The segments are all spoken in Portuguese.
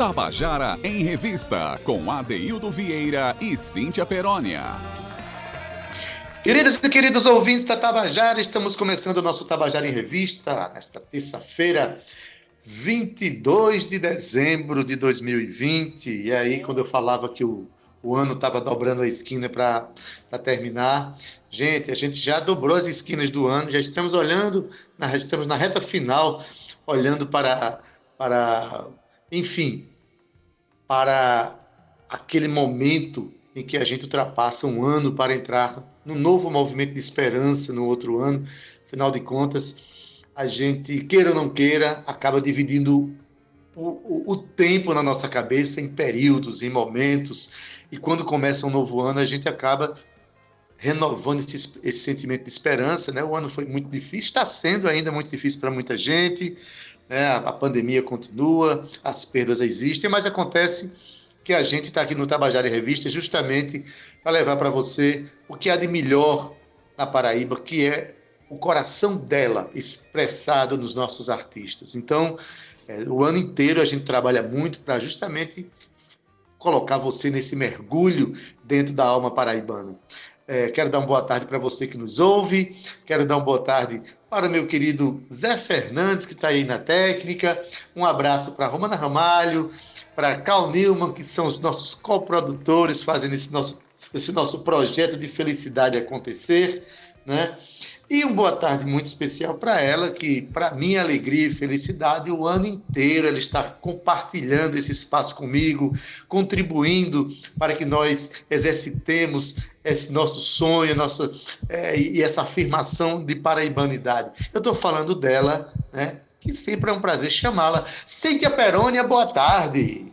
Tabajara em Revista, com Adeildo Vieira e Cíntia Perónia. Queridos e queridos ouvintes da Tabajara, estamos começando o nosso Tabajara em Revista nesta terça-feira, 22 de dezembro de 2020. E aí, quando eu falava que o, o ano estava dobrando a esquina para terminar, gente, a gente já dobrou as esquinas do ano, já estamos olhando, na, estamos na reta final, olhando para, para enfim, para aquele momento em que a gente ultrapassa um ano para entrar num novo movimento de esperança no outro ano. Afinal de contas, a gente, queira ou não queira, acaba dividindo o, o, o tempo na nossa cabeça em períodos, em momentos, e quando começa um novo ano, a gente acaba renovando esse, esse, sentimento de esperança. Né? O ano foi muito difícil, está sendo ainda muito difícil para muita gente, né? a, pandemia continua, as perdas existem, mas acontece que a gente está aqui no Tabajara em Revista justamente para levar para você o que há de melhor na Paraíba, que é o coração dela expressado nos nossos artistas. Então, é, o ano inteiro a gente trabalha muito para justamente colocar você nesse mergulho dentro da alma paraibana. É, quero dar uma boa tarde para você que nos ouve, quero dar uma boa tarde para meu querido Zé Fernandes, que está aí na técnica, um abraço para Romana Ramalho, para Cal Newman, que são os nossos coprodutores, fazendo esse nosso, esse nosso projeto de felicidade acontecer, né? E uma boa tarde muito especial para ela, que, para minha alegria e felicidade, o ano inteiro ela está compartilhando esse espaço comigo, contribuindo para que nós exercitemos esse nosso sonho nossa, é, e essa afirmação de paraibanidade. Eu estou falando dela, né, que sempre é um prazer chamá-la. Cíntia Perônia, boa tarde.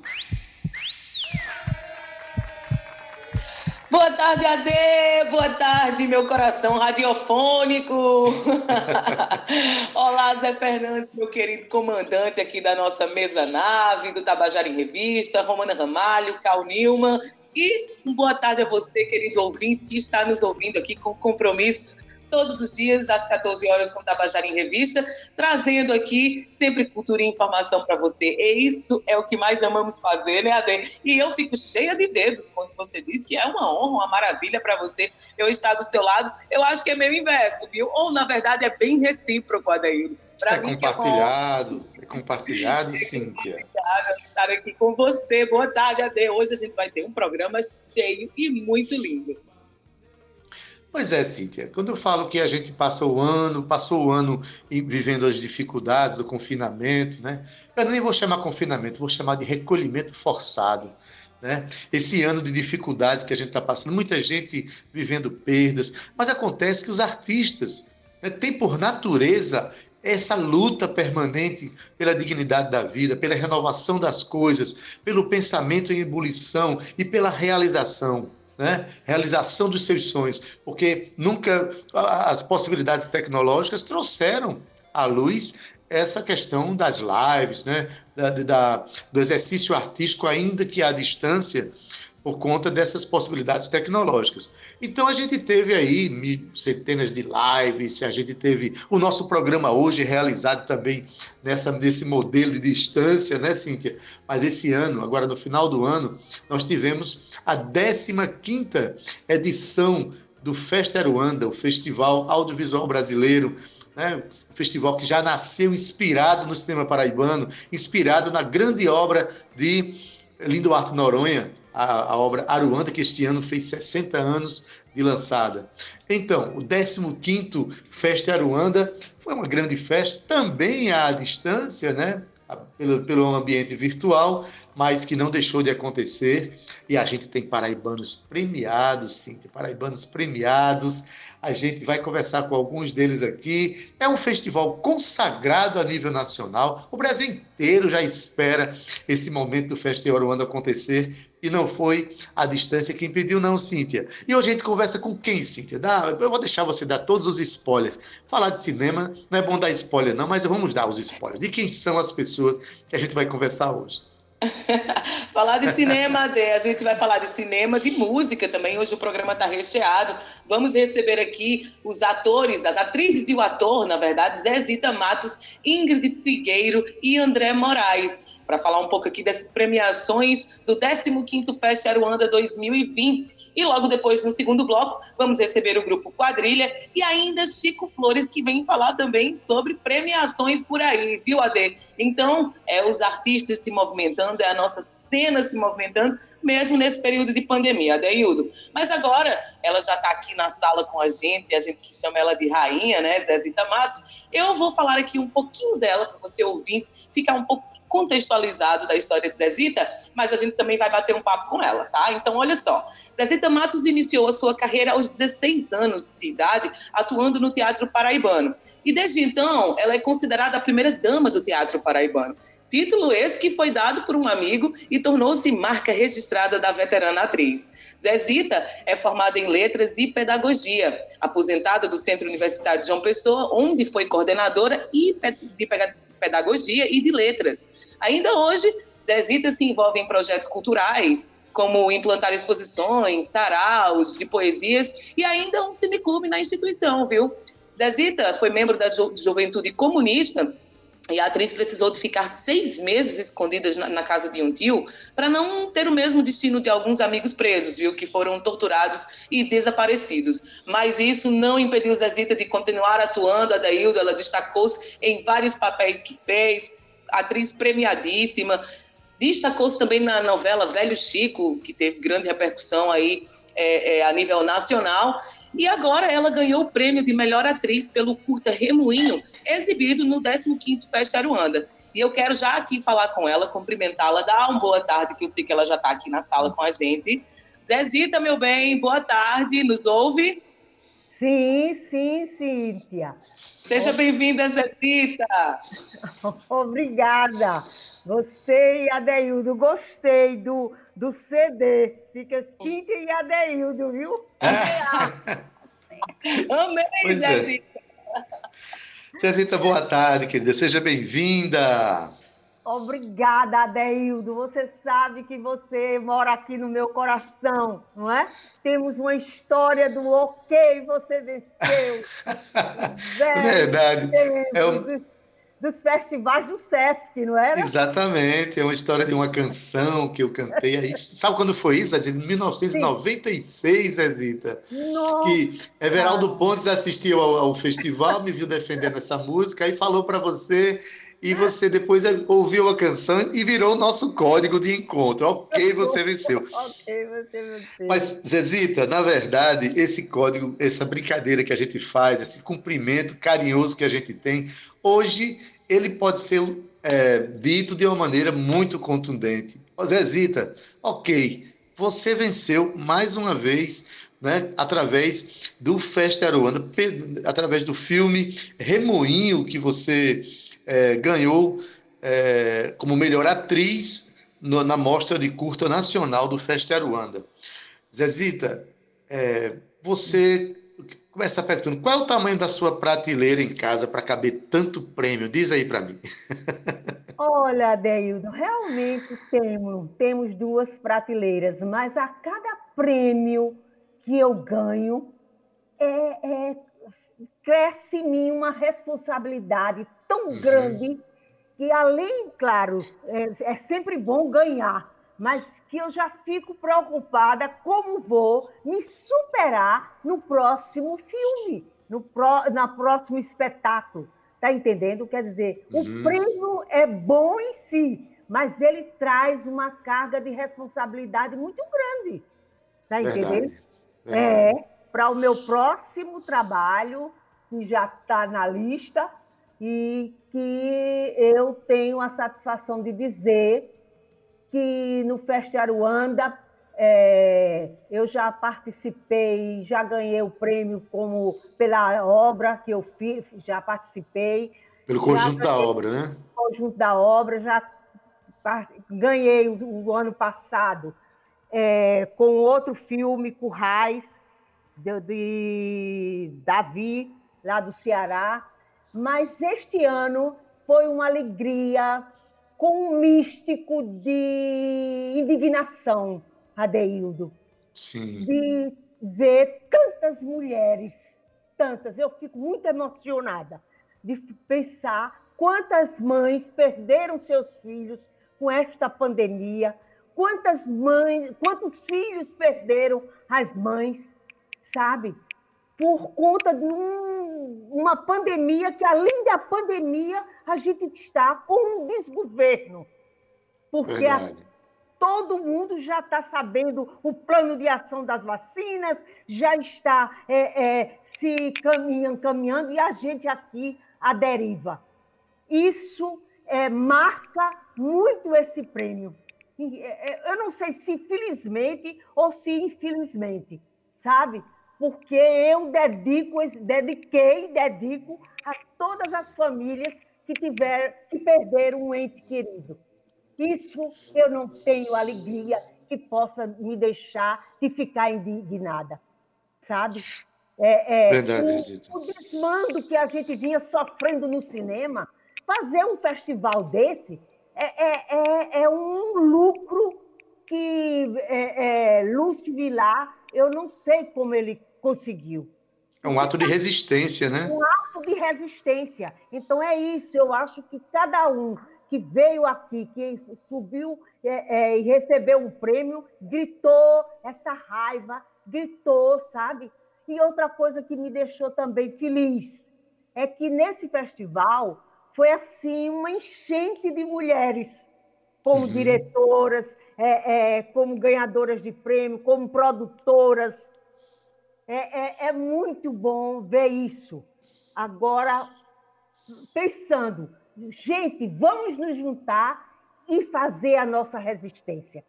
Boa tarde, Ade! Boa tarde, meu coração radiofônico! Olá, Zé Fernando, meu querido comandante aqui da nossa mesa nave, do Tabajara em Revista, Romana Ramalho, Cal Nilman, e boa tarde a você, querido ouvinte, que está nos ouvindo aqui com compromissos todos os dias, às 14 horas, com Tabajara em Revista, trazendo aqui sempre cultura e informação para você. E isso é o que mais amamos fazer, né, Ade? E eu fico cheia de dedos quando você diz que é uma honra, uma maravilha para você eu estar do seu lado. Eu acho que é meio inverso, viu? Ou, na verdade, é bem recíproco, Adair. É compartilhado, é, é compartilhado, é Cíntia. Compartilhado estar aqui com você. Boa tarde, Ade. Hoje a gente vai ter um programa cheio e muito lindo. Pois é, Cíntia. Quando eu falo que a gente passa o ano, passou o ano vivendo as dificuldades do confinamento, né? Eu nem vou chamar confinamento, vou chamar de recolhimento forçado. Né? Esse ano de dificuldades que a gente está passando, muita gente vivendo perdas, mas acontece que os artistas né, têm por natureza essa luta permanente pela dignidade da vida, pela renovação das coisas, pelo pensamento em ebulição e pela realização né? realização dos seus sonhos, porque nunca as possibilidades tecnológicas trouxeram à luz essa questão das lives, né? da, da, do exercício artístico, ainda que à distância, por conta dessas possibilidades tecnológicas. Então a gente teve aí centenas de lives, a gente teve o nosso programa hoje realizado também nessa, nesse modelo de distância, né, Cíntia? Mas esse ano, agora no final do ano, nós tivemos a 15ª edição do Festa Aruanda, o Festival Audiovisual Brasileiro, né? um festival que já nasceu inspirado no cinema paraibano, inspirado na grande obra de Lindo Arte Noronha, a, a obra Aruanda, que este ano fez 60 anos de lançada. Então, o 15º Festa Aruanda foi uma grande festa, também à distância, né? Pelo, pelo ambiente virtual, mas que não deixou de acontecer. E a gente tem paraibanos premiados, sim, tem paraibanos premiados. A gente vai conversar com alguns deles aqui. É um festival consagrado a nível nacional. O Brasil inteiro já espera esse momento do Festival Aruanda acontecer e não foi a distância que impediu, não, Cíntia. E hoje a gente conversa com quem, Cíntia? Dá, eu vou deixar você dar todos os spoilers. Falar de cinema não é bom dar spoiler, não, mas vamos dar os spoilers. De quem são as pessoas que a gente vai conversar hoje? falar de cinema, a gente vai falar de cinema, de música também. Hoje o programa está recheado. Vamos receber aqui os atores, as atrizes e o ator, na verdade, Zezita Matos, Ingrid Trigueiro e André Moraes. Para falar um pouco aqui dessas premiações do 15º Fest Aruanda 2020. E logo depois, no segundo bloco, vamos receber o grupo Quadrilha e ainda Chico Flores, que vem falar também sobre premiações por aí, viu, Ade? Então, é os artistas se movimentando, é a nossa cena se movimentando, mesmo nesse período de pandemia, Adeildo. Mas agora, ela já está aqui na sala com a gente, a gente que chama ela de rainha, né, Zezita Matos. Eu vou falar aqui um pouquinho dela para você ouvinte ficar um pouco contextualizado da história de Zezita, mas a gente também vai bater um papo com ela, tá? Então, olha só. Zezita Matos iniciou a sua carreira aos 16 anos de idade, atuando no Teatro Paraibano. E desde então, ela é considerada a primeira dama do Teatro Paraibano. Título esse que foi dado por um amigo e tornou-se marca registrada da veterana atriz. Zezita é formada em letras e pedagogia, aposentada do Centro Universitário de João Pessoa, onde foi coordenadora de pedagogia e de letras. Ainda hoje, Zezita se envolve em projetos culturais, como implantar exposições, saraus de poesias e ainda um cineclube na instituição, viu? Zezita foi membro da Ju Juventude Comunista e a atriz precisou de ficar seis meses escondida na, na casa de um tio para não ter o mesmo destino de alguns amigos presos, viu, que foram torturados e desaparecidos. Mas isso não impediu Zezita de continuar atuando. A Daildo, ela destacou-se em vários papéis que fez, atriz premiadíssima. Destacou-se também na novela Velho Chico, que teve grande repercussão aí é, é, a nível nacional. E agora ela ganhou o prêmio de melhor atriz pelo curta Remoinho, exibido no 15º Fest Aruanda. E eu quero já aqui falar com ela, cumprimentá-la, dar uma boa tarde, que eu sei que ela já está aqui na sala com a gente. Zezita, meu bem, boa tarde, nos ouve? Sim, sim, Cíntia. Seja bem-vinda, Zezita. Obrigada. Você e Adeildo, gostei do, do CD. Fica Cíntia e Adeildo, viu? Amei, pois é. Zezita. É. Zezita, boa tarde, querida. Seja bem-vinda. Obrigada, Adeildo. Você sabe que você mora aqui no meu coração, não é? Temos uma história do ok, você venceu. Verdade. É um dos festivais do Sesc, não era? Exatamente, é uma história de uma canção que eu cantei. Aí, sabe quando foi isso, Zezita? Em 1996, Zezita. Nossa. Que Everaldo Pontes assistiu ao, ao festival, me viu defendendo essa música e falou para você e você depois ouviu a canção e virou o nosso código de encontro. Ok, você venceu. ok, você venceu. Mas, Zezita, na verdade, esse código, essa brincadeira que a gente faz, esse cumprimento carinhoso que a gente tem, hoje ele pode ser é, dito de uma maneira muito contundente. Zezita, ok, você venceu mais uma vez né, através do Festa Aruanda, através do filme Remoinho, que você é, ganhou é, como melhor atriz no, na mostra de curta nacional do Festa Aruanda. Zezita, é, você começa perguntando qual é o tamanho da sua prateleira em casa para caber tanto prêmio? Diz aí para mim. Olha, Deildo, realmente temos, temos duas prateleiras, mas a cada prêmio que eu ganho é, é cresce em mim uma responsabilidade tão uhum. grande que, além, claro, é, é sempre bom ganhar, mas que eu já fico preocupada como vou me superar no próximo filme, no pro, na próximo espetáculo. Está entendendo? Quer dizer, uhum. o prêmio é bom em si, mas ele traz uma carga de responsabilidade muito grande. Está entendendo? Verdade. É, para o meu próximo trabalho, que já está na lista, e que eu tenho a satisfação de dizer que no Festa Aruanda é, eu já participei, já ganhei o prêmio como pela obra que eu fiz, já participei. Pelo conjunto da obra, né? Conjunto da obra, já ganhei o, o ano passado é, com outro filme, Currais, de, de Davi, lá do Ceará, mas este ano foi uma alegria com um místico de indignação, Adeildo. Sim. De ver tantas mulheres, tantas. Eu fico muito emocionada de pensar quantas mães perderam seus filhos com esta pandemia. Quantas mães, quantos filhos perderam as mães, sabe? Por conta de um, uma pandemia que, além da pandemia, a gente está com um desgoverno. Porque a, todo mundo já está sabendo o plano de ação das vacinas, já está é, é, se caminhando, caminhando, e a gente aqui à deriva. Isso é, marca muito esse prêmio. É, é, eu não sei se felizmente ou se infelizmente, sabe? Porque eu dedico, dediquei, dedico a todas as famílias que tiver, que perderam um ente querido. Isso eu não tenho alegria que possa me deixar de ficar indignada, sabe? É, é, Verdade, o, o desmando que a gente vinha sofrendo no cinema, fazer um festival desse é, é, é, é um lucro que é, é, Lúcio Vilar, eu não sei como ele conseguiu. É um ato de resistência, né? Um ato de resistência. Então é isso, eu acho que cada um que veio aqui, que subiu é, é, e recebeu um prêmio, gritou essa raiva, gritou, sabe? E outra coisa que me deixou também feliz é que nesse festival foi assim uma enchente de mulheres, como uhum. diretoras, é, é, como ganhadoras de prêmio, como produtoras. É, é, é muito bom ver isso. Agora, pensando, gente, vamos nos juntar e fazer a nossa resistência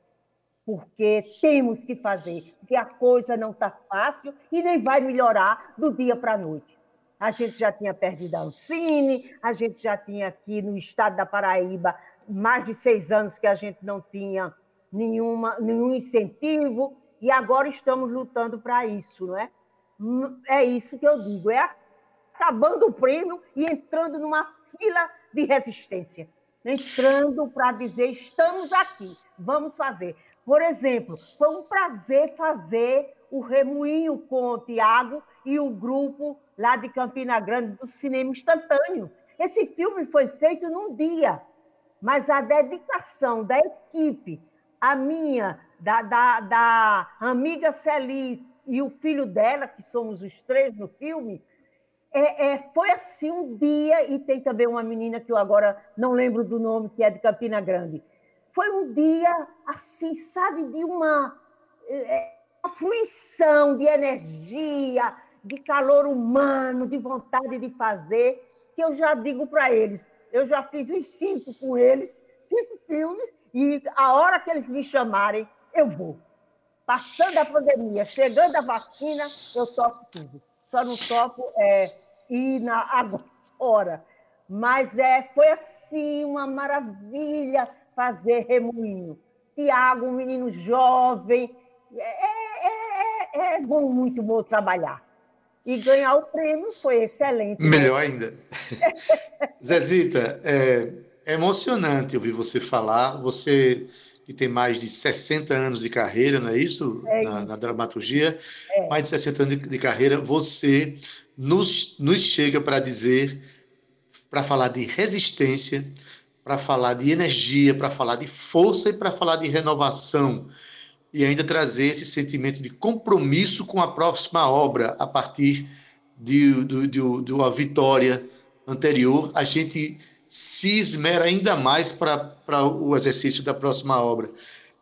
porque temos que fazer, porque a coisa não está fácil e nem vai melhorar do dia para a noite. A gente já tinha perdido a Ancine, a gente já tinha aqui no estado da Paraíba mais de seis anos que a gente não tinha nenhuma, nenhum incentivo, e agora estamos lutando para isso, não é? É isso que eu digo, é acabando o prêmio e entrando numa fila de resistência, entrando para dizer estamos aqui, vamos fazer. Por exemplo, foi um prazer fazer o Remoinho com o Tiago e o grupo lá de Campina Grande do cinema instantâneo. Esse filme foi feito num dia, mas a dedicação da equipe, a minha, da, da, da amiga Celi e o filho dela, que somos os três no filme, é, é, foi assim um dia, e tem também uma menina que eu agora não lembro do nome, que é de Campina Grande foi um dia, assim, sabe, de uma, é, uma fruição de energia, de calor humano, de vontade de fazer, que eu já digo para eles. Eu já fiz uns cinco com eles, cinco filmes, e a hora que eles me chamarem, eu vou. Passando a pandemia, chegando a vacina, eu toco tudo. Só não toco é, ir na agora. Mas é, foi assim uma maravilha fazer remoinho. Tiago, um menino jovem, é, é, é, é bom, muito bom trabalhar. E ganhar o prêmio foi excelente. Né? Melhor ainda. Zezita, é, é emocionante ouvir você falar. Você que tem mais de 60 anos de carreira, não é isso? É na, isso. na, dramaturgia. É. Mais de 60 anos de, de carreira, você nos, nos chega para dizer, para falar de resistência, para falar de energia, para falar de força e para falar de renovação. E ainda trazer esse sentimento de compromisso com a próxima obra a partir de, de, de, de uma vitória anterior. A gente se esmera ainda mais para o exercício da próxima obra.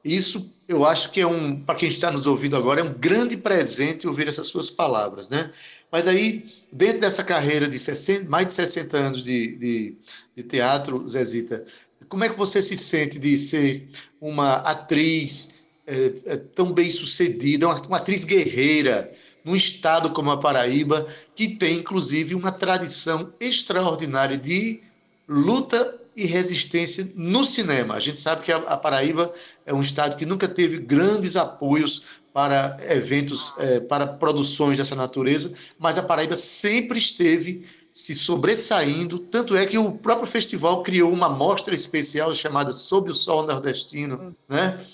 Isso eu acho que é um, para quem está nos ouvindo agora, é um grande presente ouvir essas suas palavras, né? Mas aí, dentro dessa carreira de 60, mais de 60 anos de, de, de teatro, Zezita, como é que você se sente de ser uma atriz é, é, tão bem sucedida, uma, uma atriz guerreira, num estado como a Paraíba, que tem inclusive uma tradição extraordinária de luta e resistência no cinema. A gente sabe que a, Paraíba é um estado que nunca teve grandes apoios para eventos, é, para produções dessa natureza, mas a Paraíba sempre esteve se sobressaindo, tanto é que o próprio festival criou uma mostra especial chamada Sob o Sol Nordestino, né?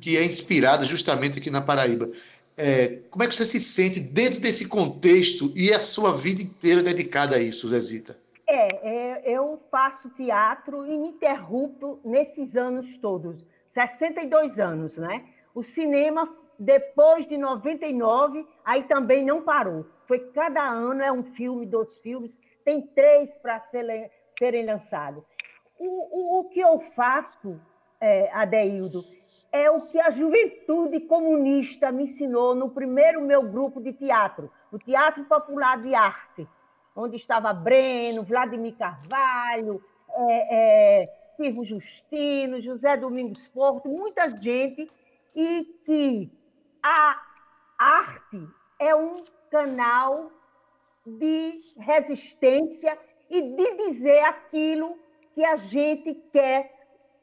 Que é inspirada justamente aqui na Paraíba. É, como é que você se sente dentro desse contexto e a sua vida inteira dedicada a isso, Zezita? É, é, eu faço teatro ininterrupto nesses anos todos, 62 anos, né? O cinema, depois de 99, aí também não parou. Foi cada ano, é um filme, dois filmes, tem três para ser, serem lançados. O, o, o, que eu faço, é, Adeildo, é o que a juventude comunista me ensinou no primeiro meu grupo de teatro, o Teatro Popular de Arte onde estava Breno, Vladimir Carvalho, é, é, Firmo Justino, José Domingos Porto, muita gente, e que a arte é um canal de resistência e de dizer aquilo que a gente quer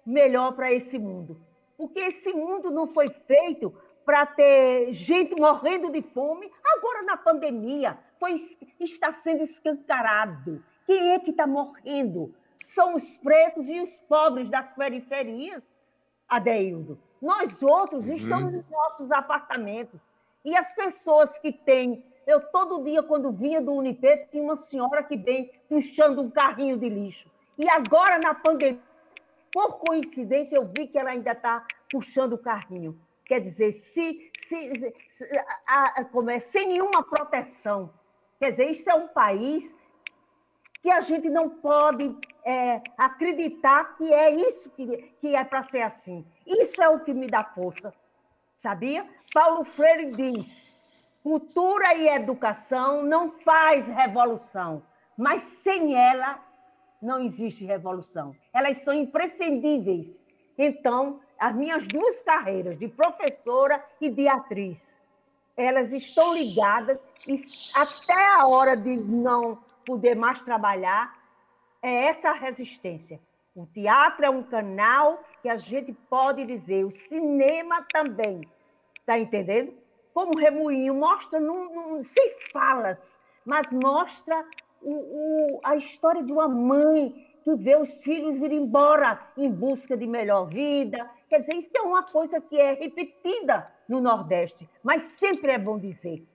melhor para esse mundo. Porque esse mundo não foi feito para ter gente morrendo de fome agora na pandemia foi, está sendo escancarado. Quem é que está morrendo? São os pretos e os pobres das periferias, Adeildo. Nós outros uhum. estamos nos nossos apartamentos. E as pessoas que têm. Eu, todo dia, quando vinha do Unipet, tinha uma senhora que vem puxando um carrinho de lixo. E agora, na pandemia, por coincidência, eu vi que ela ainda está puxando o carrinho. Quer dizer, se, se, se a, a, como é, sem nenhuma proteção, Quer dizer, isso é um país que a gente não pode é, acreditar que é isso que, que é para ser assim. Isso é o que me dá força, sabia? Paulo Freire diz: cultura e educação não faz revolução, mas sem ela não existe revolução. Elas são imprescindíveis. Então, as minhas duas carreiras, de professora e de atriz, elas estão ligadas e até a hora de não poder mais trabalhar, é essa resistência. O teatro é um canal que a gente pode dizer, o cinema também, está entendendo? Como Remoinho mostra, num, num, sem falas, mas mostra o, o, a história de uma mãe que vê os filhos ir embora em busca de melhor vida. Quer dizer, isso é uma coisa que é repetida no Nordeste, mas sempre é bom dizer.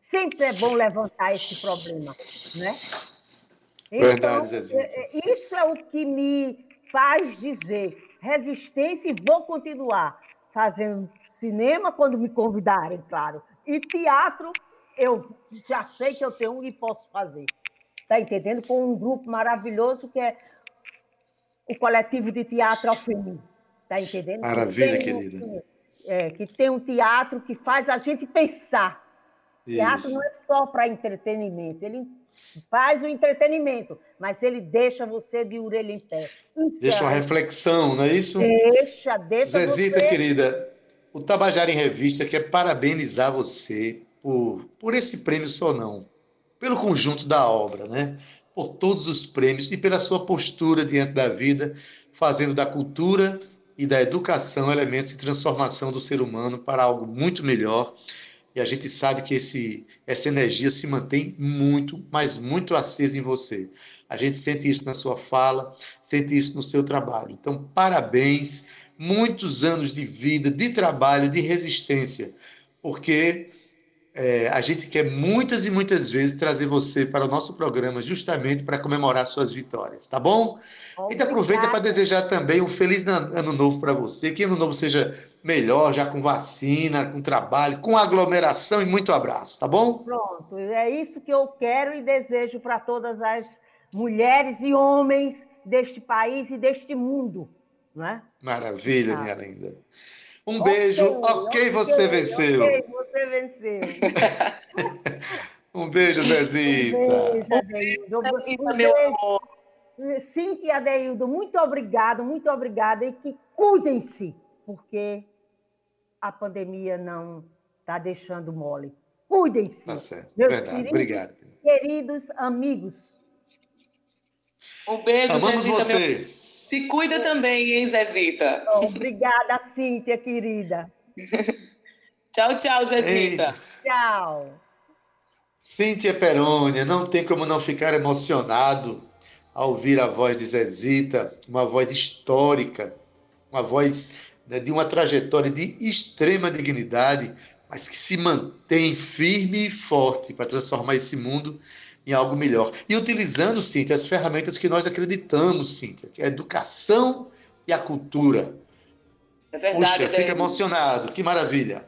Sempre é bom levantar esse problema, né? Então, Verdade. É, é, isso é o que me faz dizer resistência e vou continuar fazendo cinema quando me convidarem, claro. E teatro, eu já sei que eu tenho e posso fazer. Está entendendo? Com um grupo maravilhoso que é o coletivo de teatro Alfenim. Está entendendo? Maravilha, querida é, que tem um teatro que faz a gente pensar. Isso. Teatro não é só para entretenimento, ele faz o entretenimento, mas ele deixa você de orelha em pé. Deixa uma reflexão, não é isso? Deixa, deixa Zezita, você... querida, o Tabajara em Revista quer parabenizar você por, por esse prêmio só não, pelo conjunto da obra, né? Por todos os prêmios e pela sua postura diante da vida, fazendo da cultura e da educação elementos de transformação do ser humano para algo muito melhor. E a gente sabe que esse, essa energia se mantém muito, mas muito acesa em você. A gente sente isso na sua fala, sente isso no seu trabalho. Então, parabéns, muitos anos de vida, de trabalho, de resistência, porque é, a gente quer muitas e muitas vezes trazer você para o nosso programa justamente para comemorar suas vitórias, tá bom? Obrigada. Então aproveita para desejar também um feliz ano novo para você, que ano novo seja melhor, já com vacina, com trabalho, com aglomeração e muito abraço, tá bom? Pronto, é isso que eu quero e desejo para todas as mulheres e homens deste país e deste mundo, né? Maravilha, ah. minha linda. Um okay, beijo, ok, okay você venceu. Ok, você venceu. um beijo, Zezita. Um beijo, Um beijo, meu amor. Cíntia e Adeildo, muito obrigado, muito obrigada e que cuidem-se, porque a pandemia não está deixando mole. Cuidem-se. Tá certo, verdade, queridos, obrigado. Queridos amigos. Um beijo, Amamos Zezita. Você. Meu... Se cuida também, hein, Zezita? Obrigada, Cíntia, querida. tchau, tchau, Zezita. Eita. Tchau. Cíntia Perônia, não tem como não ficar emocionado ao ouvir a voz de Zezita, uma voz histórica, uma voz né, de uma trajetória de extrema dignidade, mas que se mantém firme e forte para transformar esse mundo em algo melhor. E utilizando, Cíntia, as ferramentas que nós acreditamos, Cíntia, que é a educação e a cultura. É verdade. Puxa, fica emocionado, que maravilha.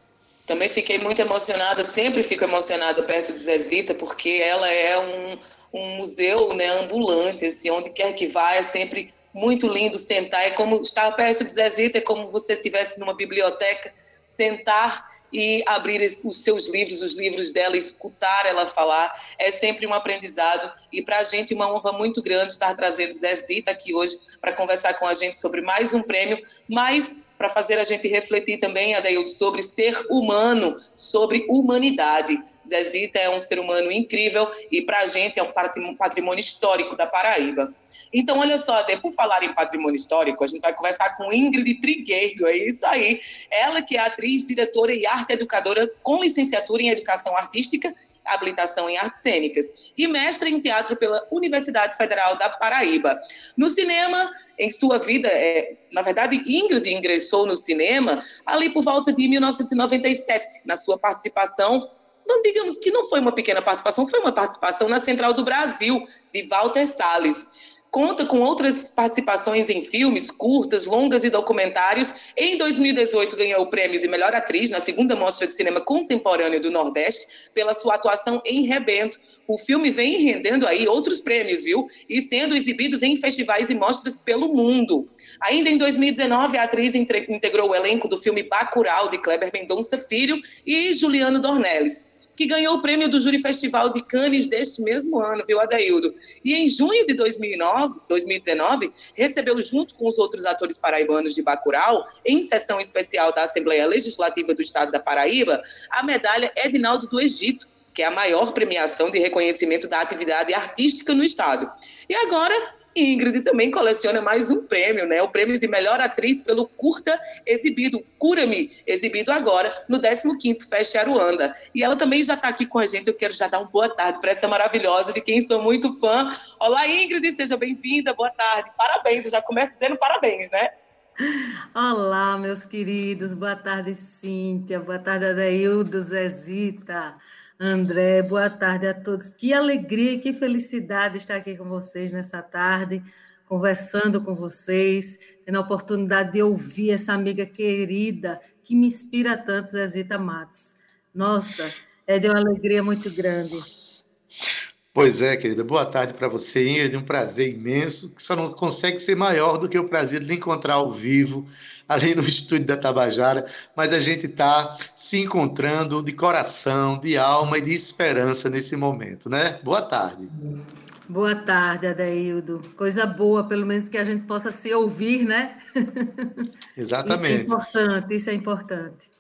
Também fiquei muito emocionada, sempre fico emocionada perto de Zezita, porque ela é um, um museu né, ambulante, assim, onde quer que vá, é sempre muito lindo sentar. É como estar perto de Zezita, é como você estivesse numa biblioteca, sentar e abrir os seus livros, os livros dela, escutar ela falar, é sempre um aprendizado. E para a gente, uma honra muito grande estar trazendo Zezita aqui hoje para conversar com a gente sobre mais um prêmio, mas para fazer a gente refletir também, Adaildo, sobre ser humano, sobre humanidade. Zezita é um ser humano incrível e para a gente é um patrimônio histórico da Paraíba. Então, olha só, Ade, por falar em patrimônio histórico, a gente vai conversar com Ingrid Trigueiro, é isso aí. Ela que é atriz, diretora e arte educadora com licenciatura em Educação Artística, habilitação em Artes Cênicas e mestre em Teatro pela Universidade Federal da Paraíba. No cinema, em sua vida, é, na verdade, Ingrid ingressou no cinema ali por volta de 1997, na sua participação não digamos que não foi uma pequena participação, foi uma participação na Central do Brasil, de Walter Salles. Conta com outras participações em filmes, curtas, longas e documentários. Em 2018, ganhou o prêmio de melhor atriz na segunda Mostra de Cinema Contemporâneo do Nordeste pela sua atuação em Rebento. O filme vem rendendo aí outros prêmios, viu? E sendo exibidos em festivais e mostras pelo mundo. Ainda em 2019, a atriz integrou o elenco do filme Bacurau, de Kleber Mendonça Filho e Juliano Dornelles que ganhou o prêmio do Júri Festival de Cannes deste mesmo ano, viu, Adaildo? E em junho de 2009, 2019, recebeu, junto com os outros atores paraibanos de Bacurau, em sessão especial da Assembleia Legislativa do Estado da Paraíba, a medalha Edinaldo do Egito, que é a maior premiação de reconhecimento da atividade artística no Estado. E agora Ingrid também coleciona mais um prêmio, né? O prêmio de melhor atriz pelo curta exibido, Cura-me, exibido agora no 15º Fest Aruanda. E ela também já está aqui com a gente, eu quero já dar uma boa tarde para essa maravilhosa, de quem sou muito fã. Olá, Ingrid, seja bem-vinda, boa tarde. Parabéns, eu já começo dizendo parabéns, né? Olá, meus queridos, boa tarde, Cíntia, boa tarde, Adaildo, Zezita. André, boa tarde a todos. Que alegria que felicidade estar aqui com vocês nessa tarde, conversando com vocês, tendo a oportunidade de ouvir essa amiga querida que me inspira tanto, Zezita Matos. Nossa, é de uma alegria muito grande. Pois é, querida. Boa tarde para você, Ingrid. Um prazer imenso, que só não consegue ser maior do que o prazer de encontrar ao vivo ali no estúdio da Tabajara, mas a gente está se encontrando de coração, de alma e de esperança nesse momento, né? Boa tarde. Boa tarde, Adaildo. Coisa boa, pelo menos que a gente possa se ouvir, né? Exatamente. Isso é importante, isso é importante.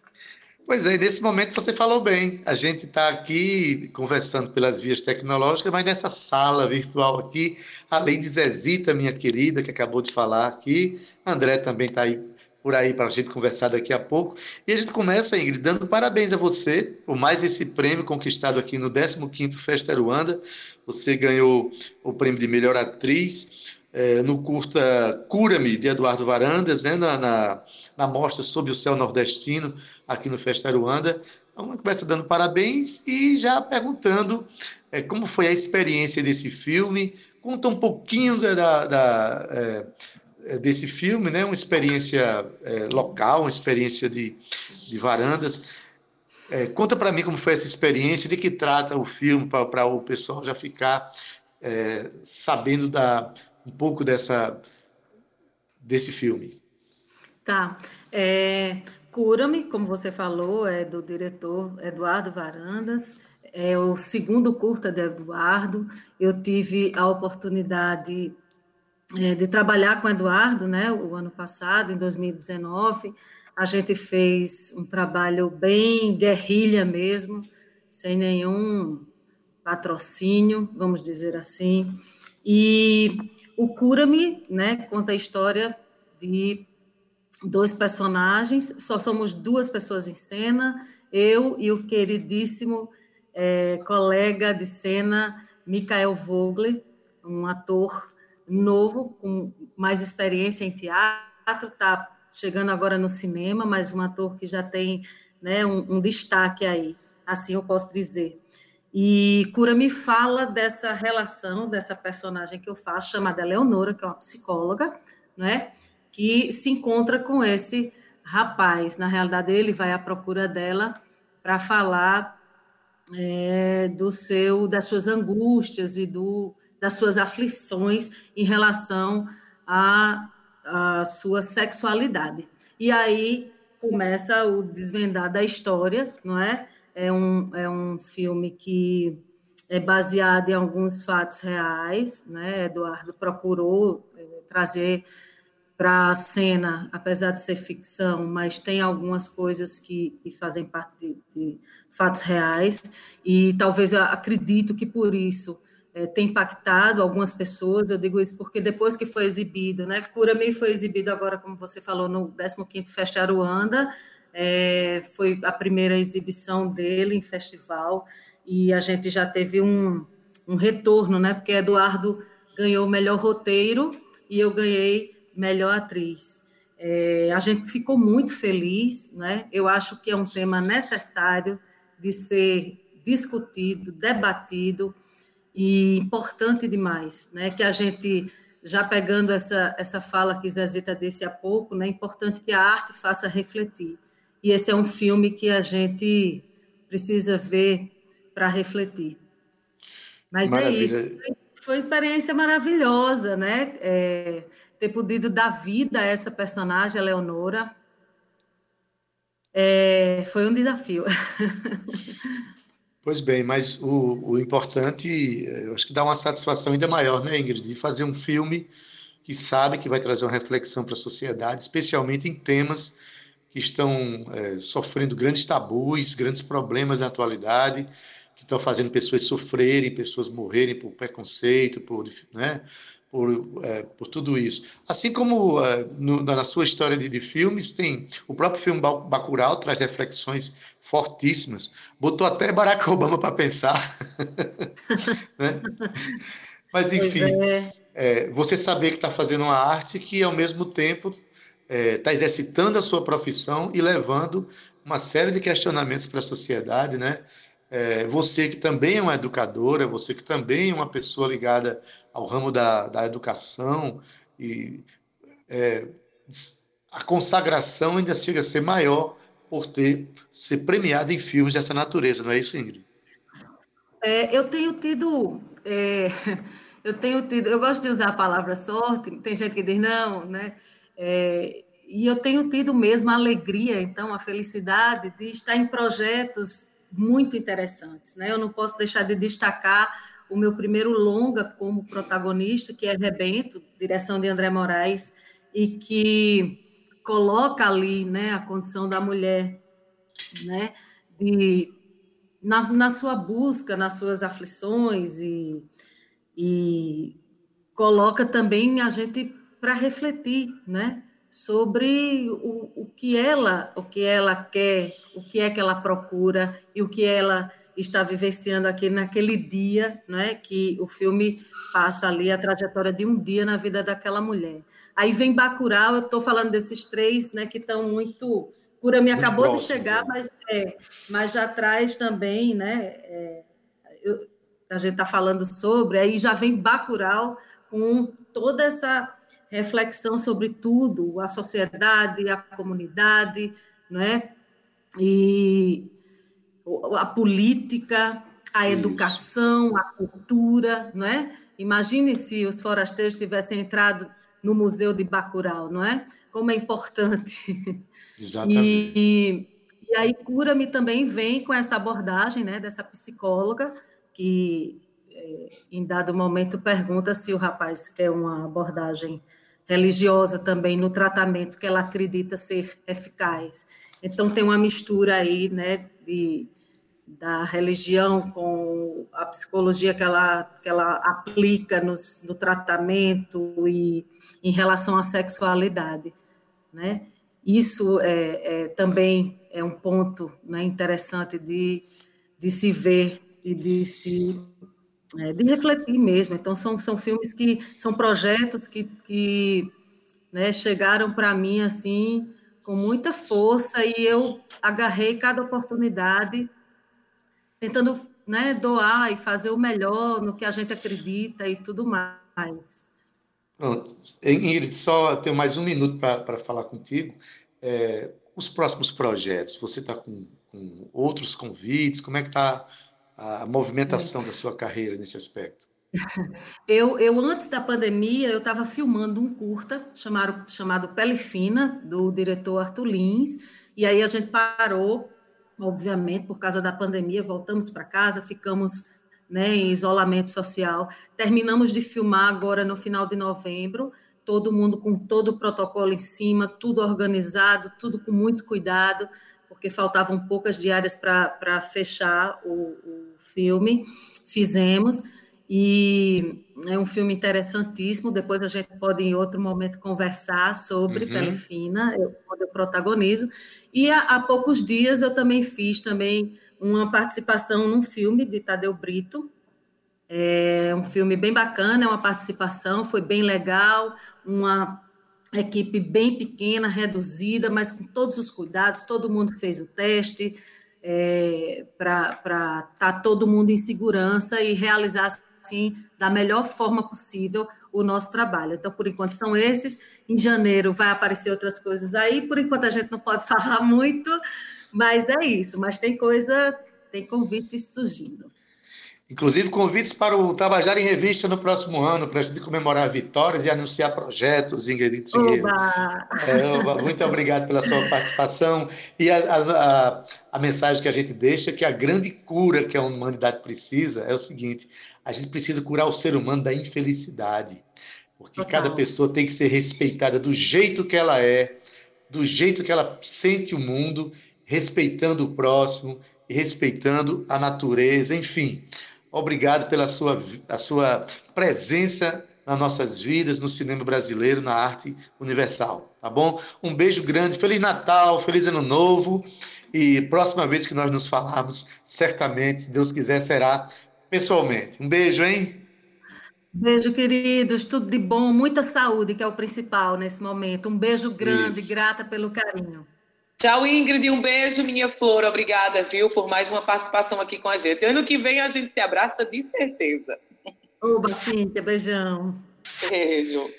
Pois é, nesse momento você falou bem. A gente está aqui conversando pelas vias tecnológicas, mas nessa sala virtual aqui, além de Zezita, minha querida, que acabou de falar aqui, André também está aí por aí para a gente conversar daqui a pouco. E a gente começa, Ingrid, dando parabéns a você por mais esse prêmio conquistado aqui no 15º Festa Aruanda. Você ganhou o prêmio de melhor atriz é, no curta Cura-me, de Eduardo Varandas, né, na, na, na mostra Sob o Céu Nordestino, aqui no Festa Aruanda. Então, começa dando parabéns e já perguntando é, como foi a experiência desse filme. Conta um pouquinho da, da é, é, desse filme, né? uma experiência é, local, uma experiência de, de varandas. É, conta para mim como foi essa experiência, de que trata o filme, para o pessoal já ficar sabendo da, um pouco dessa, desse filme. Tá. É, Cura-me, como você falou, é do diretor Eduardo Varandas. É o segundo curta de Eduardo. Eu tive a oportunidade é, de trabalhar com Eduardo, né, o ano passado, em 2019. A gente fez um trabalho bem guerrilha mesmo, sem nenhum patrocínio, vamos dizer assim. E o Cura-me né, conta a história de dois personagens, só somos duas pessoas em cena, eu e o queridíssimo é, colega de cena, Mikael Vogler, um ator novo, com mais experiência em teatro, está chegando agora no cinema, mas um ator que já tem né, um, um destaque aí, assim eu posso dizer. E Cura me fala dessa relação, dessa personagem que eu faço, chamada Leonora, que é uma psicóloga, né? que se encontra com esse rapaz. Na realidade, ele vai à procura dela para falar é, do seu, das suas angústias e do, das suas aflições em relação à, à sua sexualidade. E aí começa o desvendar da história, não é? É um, é um filme que é baseado em alguns fatos reais, né? Eduardo procurou é, trazer para a cena, apesar de ser ficção, mas tem algumas coisas que, que fazem parte de, de, fatos reais, e talvez eu acredito que por isso é, tem impactado algumas pessoas, eu digo isso porque depois que foi exibido, né, Cura-me foi exibido agora, como você falou, no 15º Festa Aruanda, é, foi a primeira exibição dele em festival, e a gente já teve um, um retorno, né, porque Eduardo ganhou o melhor roteiro, e eu ganhei melhor atriz. É, a gente ficou muito feliz, né? Eu acho que é um tema necessário de ser discutido, debatido e importante demais, né? Que a gente já pegando essa essa fala que Zezita disse há pouco, né? É importante que a arte faça refletir. E esse é um filme que a gente precisa ver para refletir. Mas Maravilha. é isso. Foi, foi uma experiência maravilhosa, né? É, ter podido dar vida a essa personagem, a Leonora, é, foi um desafio. Pois bem, mas o, o importante, eu acho que dá uma satisfação ainda maior, né, Ingrid, de fazer um filme que sabe que vai trazer uma reflexão para a sociedade, especialmente em temas que estão é, sofrendo grandes tabus, grandes problemas na atualidade, que estão fazendo pessoas sofrerem, pessoas morrerem por preconceito, por, né, por, é, por tudo isso. Assim como é, no, na sua história de, de, filmes, tem o próprio filme Bacurau traz reflexões fortíssimas, botou até Barack Obama para pensar. né? Mas, enfim, é. é. você saber que está fazendo uma arte que, ao mesmo tempo, está é, exercitando a sua profissão e levando uma série de questionamentos para a sociedade, né? É, você que também é uma educadora, você que também é uma pessoa ligada ao ramo da, da educação, e é, a consagração ainda chega a ser maior por ter ser premiada em filmes dessa natureza, não é isso, Ingrid? É, eu tenho tido. É, eu tenho tido. Eu gosto de usar a palavra sorte, tem gente que diz não, né? É, e eu tenho tido mesmo a alegria, então, a felicidade de estar em projetos muito interessantes. Né? Eu não posso deixar de destacar o meu primeiro longa como protagonista, que é Rebento, direção de André Moraes, e que coloca ali né, a condição da mulher né, de, na, na sua busca, nas suas aflições, e, e coloca também a gente para refletir, né? sobre o, o que ela o que ela quer, o que é que ela procura e o que ela está vivenciando aqui naquele dia, né, que o filme passa ali a trajetória de um dia na vida daquela mulher. Aí vem Bacurau, eu estou falando desses três, né, que estão muito Cura me acabou próximo, de chegar, né? mas é, mas já traz também, né, é, eu, a gente está falando sobre, aí já vem Bacurau com toda essa reflexão sobre tudo, a sociedade, a comunidade, né? E a política, a educação, a cultura, não é? Imagine se os forasteiros tivessem entrado no Museu de Bacurau, não é? Como é importante. Exatamente. E, e aí Cura-me também vem com essa abordagem, né, dessa psicóloga que é, em dado momento pergunta se o rapaz quer uma abordagem religiosa também no tratamento que ela acredita ser eficaz. Então tem uma mistura aí, né, de, da religião com a psicologia que ela, que ela aplica no, no tratamento e em relação à sexualidade, né? Isso é, é também é um ponto né, interessante de, de se ver e de se é, de refletir mesmo. Então, são, são filmes que são projetos que, que né, chegaram para mim assim com muita força e eu agarrei cada oportunidade, tentando né, doar e fazer o melhor no que a gente acredita e tudo mais. Pronto. Ingrid, só tenho mais um minuto para falar contigo. É, os próximos projetos, você está com, com, outros convites? Como é que está a movimentação da sua carreira nesse aspecto? Eu, eu antes da pandemia, eu estava filmando um curta chamado, chamado Pele Fina, do diretor Arthur Lins, e aí a gente parou, obviamente, por causa da pandemia, voltamos para casa, ficamos né, em isolamento social. Terminamos de filmar agora no final de novembro, todo mundo com todo o protocolo em cima, tudo organizado, tudo com muito cuidado, porque faltavam poucas diárias para fechar o, o filme. Fizemos. E é um filme interessantíssimo. Depois a gente pode, em outro momento, conversar sobre uhum. Telefina, eu, eu protagonizo. E há, há, poucos dias eu também fiz também uma participação num filme de Tadeu Brito. É um filme bem bacana, é uma participação, foi bem legal, uma equipe bem pequena, reduzida, mas com todos os cuidados, todo mundo fez o teste é, para estar tá todo mundo em segurança e realizar assim, da melhor forma possível o nosso trabalho. Então, por enquanto, são esses. Em janeiro vai aparecer outras coisas aí. Por enquanto, a gente não pode falar muito, mas é isso. Mas tem coisa, tem convites surgindo. Inclusive, convites para o Tabajara em Revista no próximo ano, para a gente comemorar vitórias e anunciar projetos, Ingrid Figueiredo. É, muito obrigado pela sua participação. E a, a, a, mensagem que a gente deixa, que a grande cura que a humanidade precisa, é o seguinte, a gente precisa curar o ser humano da infelicidade. Porque Total. cada pessoa tem que ser respeitada do jeito que ela é, do jeito que ela sente o mundo, respeitando o próximo, respeitando a natureza, enfim. Obrigado pela sua, a sua presença nas nossas vidas, no cinema brasileiro, na arte universal, tá bom? Um beijo grande, Feliz Natal, Feliz Ano Novo e próxima vez que nós nos falarmos, certamente, se Deus quiser, será pessoalmente. Um beijo, hein? Beijo, queridos, tudo de bom, muita saúde, que é o principal nesse momento. Um beijo grande, Isso. grata pelo carinho. Tchau, Ingrid. Um beijo, minha flor. Obrigada, viu, por mais uma participação aqui com a gente. Ano que vem a gente se abraça de certeza. Oba, Cíntia, beijão. Beijo.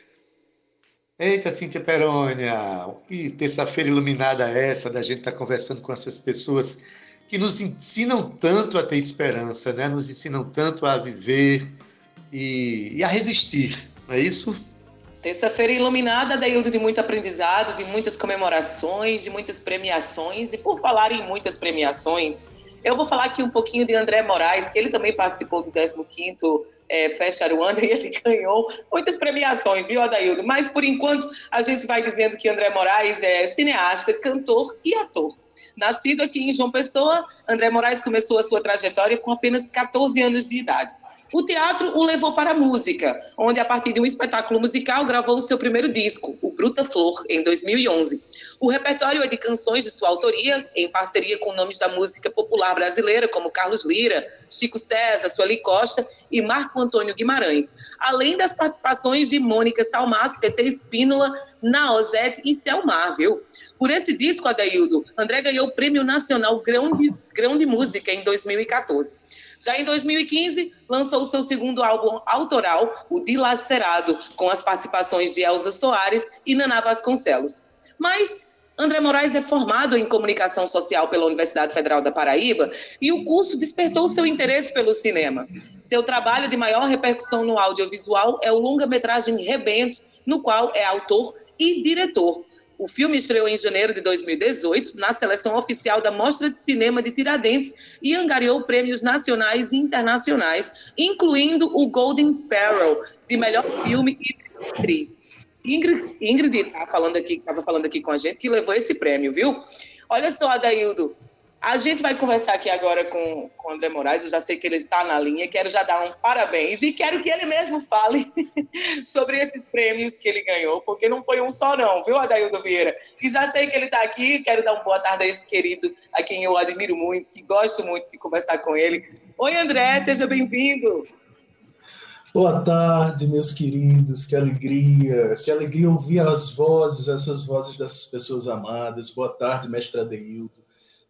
Eita, Cíntia Perônia, que terça-feira iluminada é essa da gente estar tá conversando com essas pessoas que nos ensinam tanto a ter esperança, né? nos ensinam tanto a viver e, e a resistir, não é isso? Terça-feira iluminada, Daildo, de muito aprendizado, de muitas comemorações, de muitas premiações. E por falar em muitas premiações, eu vou falar aqui um pouquinho de André Moraes, que ele também participou do 15º é, Festa Aruanda e ele ganhou muitas premiações, viu, Adaildo? Mas, por enquanto, a gente vai dizendo que André Moraes é cineasta, cantor e ator. Nascido aqui em João Pessoa, André Moraes começou a sua trajetória com apenas 14 anos de idade. O teatro o levou para a música, onde, a partir de um espetáculo musical, gravou o seu primeiro disco, O Bruta Flor, em 2011. O repertório é de canções de sua autoria, em parceria com nomes da música popular brasileira, como Carlos Lira, Chico César, Sueli Costa e Marco Antônio Guimarães, além das participações de Mônica Salmaço, TT Espínola, Naozete e Selmar, viu? Por esse disco, Adaildo, André ganhou o Prêmio Nacional Grão de, Grão de Música em 2014. Já em 2015, lançou seu segundo álbum autoral, o Dilacerado, com as participações de Elza Soares e Naná Vasconcelos. Mas André Moraes é formado em comunicação social pela Universidade Federal da Paraíba e o curso despertou seu interesse pelo cinema. Seu trabalho de maior repercussão no audiovisual é o longa-metragem Rebento, no qual é autor e diretor. O filme estreou em janeiro de 2018 na seleção oficial da Mostra de Cinema de Tiradentes e angariou prêmios nacionais e internacionais, incluindo o Golden Sparrow de melhor filme e atriz. Ingrid, Ingrid estava falando aqui, estava falando aqui com a gente que levou esse prêmio, viu? Olha só, Adaildo, a gente vai conversar aqui agora com, o André Moraes, eu já sei que ele está na linha, quero já dar um parabéns e quero que ele mesmo fale sobre esses prêmios que ele ganhou, porque não foi um só não, viu, Adaildo Vieira? E já sei que ele está aqui, quero dar uma boa tarde a esse querido, a quem eu admiro muito, que gosto muito de conversar com ele. Oi, André, seja bem-vindo. Boa tarde, meus queridos, que alegria, que alegria ouvir as vozes, essas vozes das pessoas amadas. Boa tarde, mestre Adeildo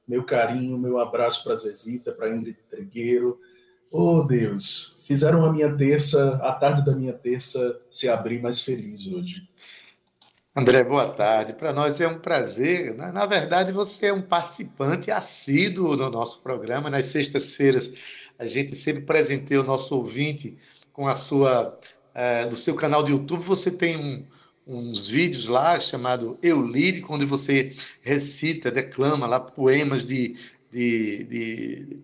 meu carinho, meu abraço para Zezita, para Ingrid Tregueiro, Oh, Deus, fizeram a minha terça, a tarde da minha terça se abrir mais feliz hoje. André, boa tarde. Para nós é um prazer. Na verdade, você é um participante assíduo no nosso programa. Nas sextas-feiras, a gente sempre presenteia o nosso ouvinte com a sua, é, no seu canal do YouTube. Você tem um, uns vídeos lá chamado Eu Lírico, onde você recita, declama lá poemas de, de, de,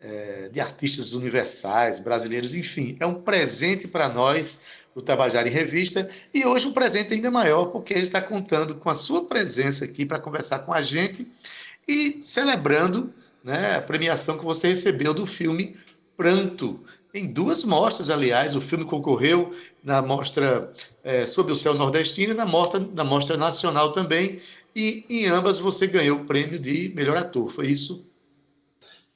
é, de artistas universais, brasileiros, enfim. É um presente para nós do Tabajara em Revista. E hoje um presente ainda maior, porque ele está contando com a sua presença aqui para conversar com a gente e celebrando né, a premiação que você recebeu do filme Pranto. Em duas mostras, aliás, o filme concorreu na mostra é, sobre o céu nordestino e na mostra, na mostra nacional também. E em ambas você ganhou o prêmio de melhor ator, foi isso?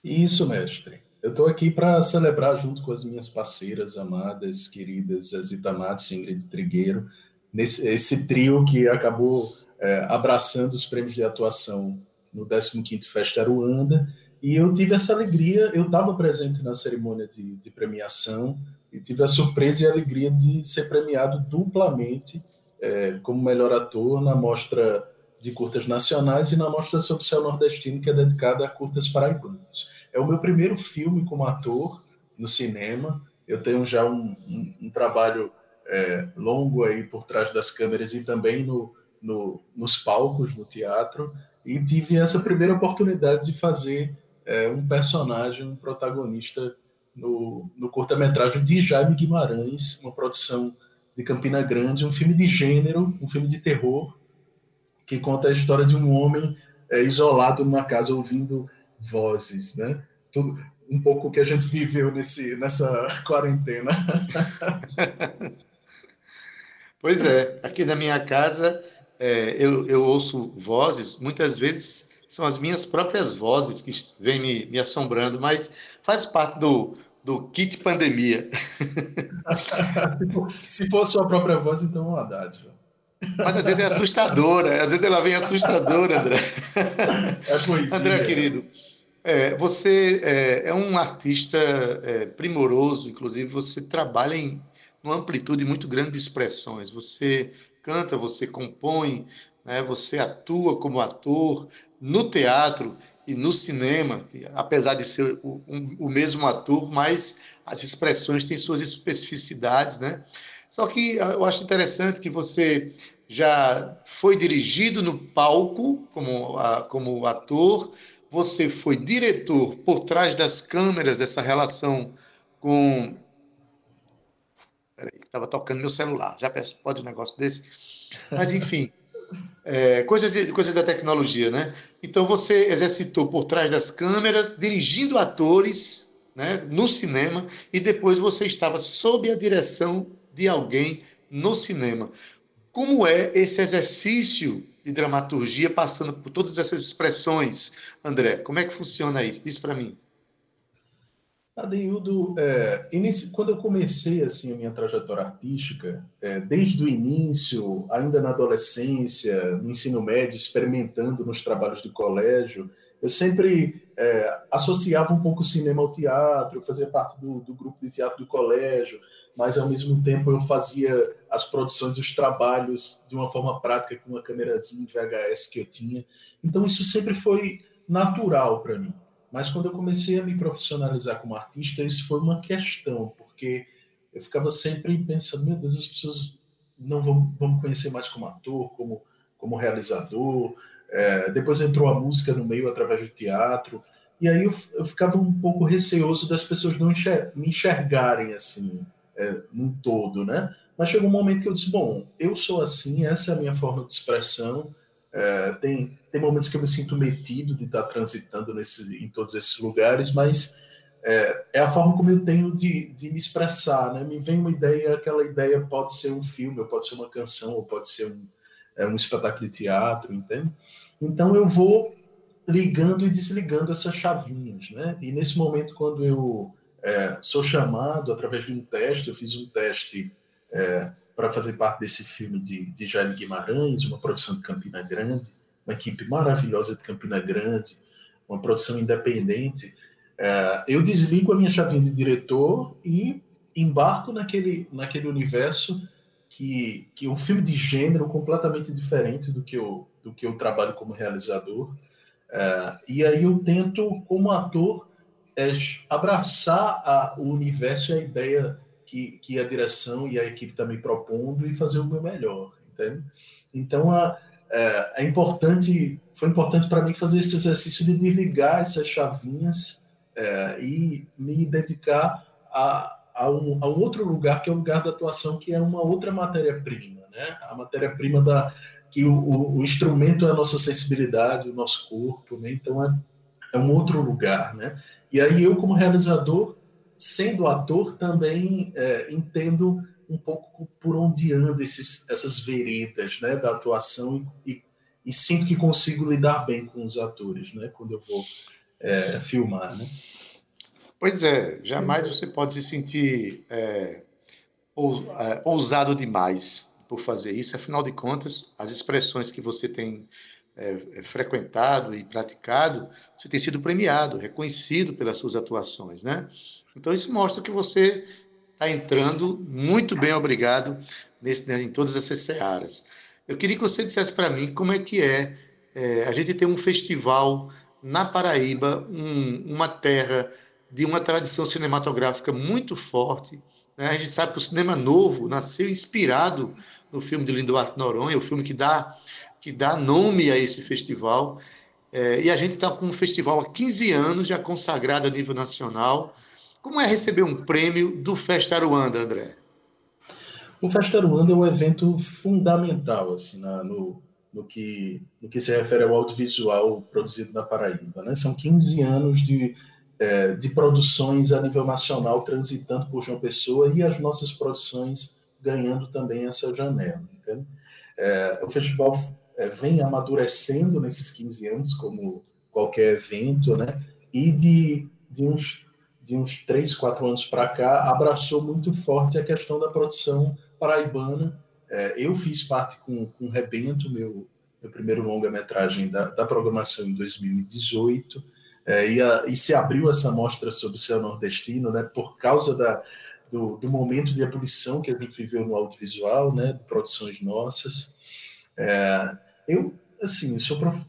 Isso, mestre. Eu estou aqui para celebrar junto com as minhas parceiras amadas, queridas Zezita Matos e Ingrid Trigueiro, nesse esse trio que acabou é, abraçando os prêmios de atuação no 15º Festa Aruanda, e eu tive essa alegria, eu estava presente na cerimônia de, de, premiação e tive a surpresa e a alegria de ser premiado duplamente é, como melhor ator na mostra de curtas nacionais e na mostra sobre o céu nordestino, que é dedicada a curtas paraibanos. É o meu primeiro filme como ator no cinema. Eu tenho já um, um, um trabalho é, longo aí por trás das câmeras e também no, no, nos palcos, no teatro. E tive essa primeira oportunidade de fazer é, um personagem, um protagonista no, no curta-metragem de Jaime Guimarães, uma produção de Campina Grande, um filme de gênero, um filme de terror, que conta a história de um homem é, isolado numa casa ouvindo vozes, né? Tudo, um pouco que a gente viveu nesse, nessa quarentena. pois é, aqui na minha casa é, eu, eu ouço vozes, muitas vezes são as minhas próprias vozes que vêm me, me assombrando, mas faz parte do, do kit pandemia. se, for, se for sua própria voz, então é uma dádiva. Mas às vezes é assustadora, às vezes ela vem assustadora, André. É poesia, André, querido, é, você é, é, um artista é, primoroso, inclusive você trabalha em uma amplitude muito grande de expressões. Você canta, você compõe, né, você atua como ator no teatro e no cinema, apesar de ser o, um, o mesmo ator, mas as expressões têm suas especificidades, né? Só que eu acho interessante que você já foi dirigido no palco como, como ator, você foi diretor por trás das câmeras dessa relação com. Peraí, estava tocando meu celular. Já pode um negócio desse? Mas, enfim, é, coisas, coisas da tecnologia, né? Então, você exercitou por trás das câmeras, dirigindo atores né, no cinema, e depois você estava sob a direção de alguém no cinema. Como é esse exercício de dramaturgia passando por todas essas expressões, André? Como é que funciona isso? Diz para mim. Adeildo, é, quando eu comecei assim a minha trajetória artística, é, desde o início, ainda na adolescência, no ensino médio, experimentando nos trabalhos de colégio, eu sempre é, associava um pouco o cinema ao teatro, eu fazia parte do, do, grupo de teatro do colégio, mas ao mesmo tempo eu fazia as produções, os trabalhos de uma forma prática com uma câmerazinha VHS que eu tinha. Então isso sempre foi natural para mim. Mas quando eu comecei a me profissionalizar como artista, isso foi uma questão, porque eu ficava sempre pensando, meu Deus, as pessoas não vão, vão me conhecer mais como ator, como, como realizador, é, depois entrou a música no meio através do teatro. E aí eu, eu ficava um pouco receoso das pessoas não enxer me enxergarem assim, é, num todo, né? Mas chegou um momento que eu disse: bom, eu sou assim, essa é a minha forma de expressão. É, tem, tem momentos que eu me sinto metido de estar transitando nesse, em todos esses lugares, mas é, é, a forma como eu tenho de, de me expressar, né? Me vem uma ideia, aquela ideia pode ser um filme, ou pode ser uma canção, ou pode ser um, é, um espetáculo de teatro, entende? Então eu vou ligando e desligando essas chavinhas, né? E nesse momento, quando eu é, sou chamado através de um teste, eu fiz um teste é, para fazer parte desse filme de, de Jaime Guimarães, uma produção de Campina Grande, uma equipe maravilhosa de Campina Grande, uma produção independente. é, eu desligo a minha chavinha de diretor e embarco naquele, naquele universo que, que é um filme de gênero completamente diferente do que eu, do que eu trabalho como realizador. É, e aí eu tento, como ator, é, abraçar a, o universo e a ideia que, que a direção e a equipe está me propondo e fazer o meu melhor, entende? Então, a, é, é importante, foi importante para mim fazer esse exercício de desligar essas chavinhas é, e me dedicar a, a, um, a um outro lugar que é o lugar da atuação, que é uma outra matéria-prima, né? A matéria-prima da que o, o, o, instrumento é a nossa sensibilidade, o nosso corpo, né? Então é, é um outro lugar, né? E aí eu como realizador, sendo ator, também é, entendo um pouco por onde anda esses, essas veredas né, da atuação e, e, sinto que consigo lidar bem com os atores né, quando eu vou é, filmar. Né? Pois é, jamais você pode se sentir é, é, ousado demais por fazer isso, afinal de contas, as expressões que você tem é, é, frequentado e praticado, você tem sido premiado, reconhecido pelas suas atuações, né? Então isso mostra que você está entrando muito bem, obrigado, nesse, né, em todas essas searas. Eu queria que você dissesse para mim como é que é, é, a gente ter um festival na Paraíba, um, uma terra de uma tradição cinematográfica muito forte. Né? A gente sabe que o cinema novo nasceu inspirado no filme de Lindoarte Noronha, o filme que dá, que dá nome a esse festival. É, e a gente está com um festival há 15 anos, já consagrado a nível nacional, como é receber um prêmio do Festa Aruanda, André? O Festa Aruanda é um evento fundamental assim, na, no, no, que, no que se refere ao audiovisual produzido na Paraíba. Né? São 15 anos de, é, de produções a nível nacional transitando por João Pessoa e as nossas produções ganhando também essa janela. É, o festival é, vem amadurecendo nesses 15 anos, como qualquer evento, né? e de, de uns de uns três, quatro anos para cá, abraçou muito forte a questão da produção paraibana. É, eu fiz parte com, com Rebento, meu, meu primeiro longa-metragem da, da, programação em 2018, é, e, a, e, se abriu essa mostra sobre o céu nordestino, né, por causa da, do, do, momento de ebulição que a gente viveu no audiovisual, né, de produções nossas. É, eu, assim, sou prof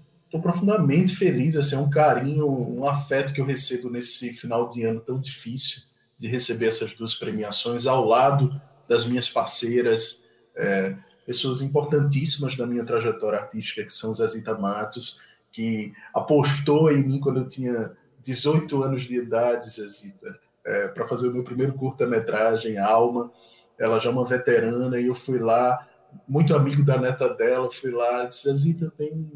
profundamente feliz, assim, é um carinho, um afeto que eu recebo nesse final de ano tão difícil de receber essas duas premiações ao lado das minhas parceiras, é, pessoas importantíssimas da minha trajetória artística, que são Zezita Matos, que apostou em mim quando eu tinha 18 anos de idade, Zezita, é, para fazer o meu primeiro curta-metragem, Alma. Ela já é uma veterana e eu fui lá, muito amigo da neta dela, fui lá e disse, Zezita, tem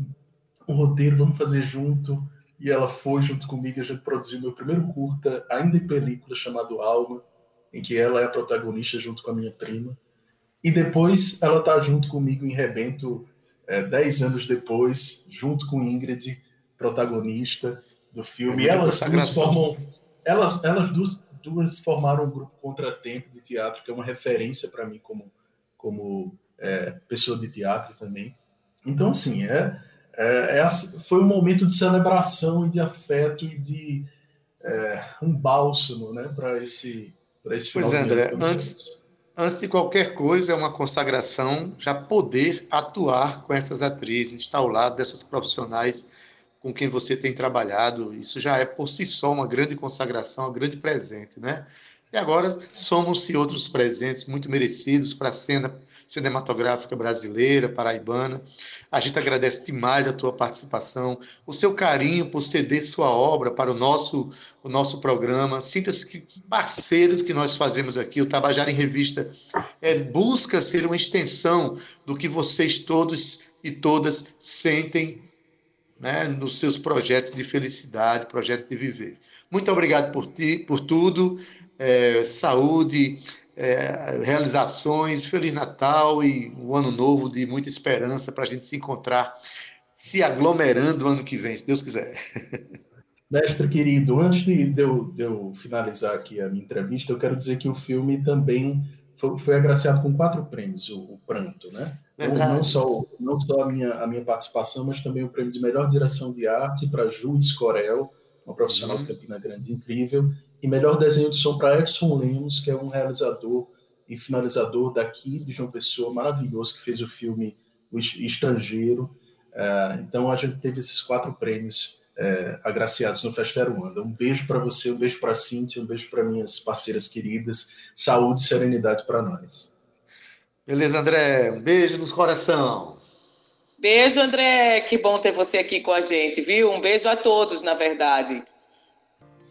um roteiro, vamos fazer junto. E ela foi junto comigo, a gente produziu meu primeiro curta, ainda em película, chamado Alma, em que ela é a protagonista junto com a minha prima. E depois ela está junto comigo em Rebento, é, dez anos depois, junto com Ingrid, protagonista do filme. É elas duas formam. Elas, elas duas, duas formaram um grupo Contratempo de teatro, que é uma referência para mim como, como é, pessoa de teatro também. Então, assim, é, é, é, foi um momento de celebração e de afeto e de é, um bálsamo né, para esse, esse final. Pois é, André, antes, antes de qualquer coisa, é uma consagração já poder atuar com essas atrizes, estar ao lado dessas profissionais com quem você tem trabalhado. Isso já é por si só uma grande consagração, um grande presente, né? E agora somos-se outros presentes muito merecidos para a cena cinematográfica brasileira, paraibana. A gente agradece demais a tua participação, o seu carinho por ceder sua obra para o nosso, o nosso programa. Sinta-se parceiro do que nós fazemos aqui. O Tabajara em Revista é, busca ser uma extensão do que vocês todos e todas sentem né, nos seus projetos de felicidade, projetos de viver. Muito obrigado por ti, por tudo. É, saúde, é, realizações, Feliz Natal e um ano novo de muita esperança para a gente se encontrar, se aglomerando ano que vem, se Deus quiser. Mestre querido, antes de eu, de eu finalizar aqui a minha entrevista, eu quero dizer que o filme também foi, foi agraciado com quatro prêmios, o, o Pranto, né? Não só, não só a, minha, a minha participação, mas também o prêmio de melhor direção de arte para Ju Escorel, uma profissional uhum. de Campina Grande incrível. E melhor desenho de som para Edson Lemos, que é um realizador e finalizador daqui de João Pessoa, maravilhoso, que fez o filme O Estrangeiro. Uh, então a gente teve esses quatro prêmios é, agraciados no Festero Wanda. Um beijo para você, um beijo para a Cintia, um beijo para minhas parceiras queridas. Saúde e serenidade para nós. Beleza, André. Um beijo nos coração. Beijo, André. Que bom ter você aqui com a gente, viu? Um beijo a todos, na verdade.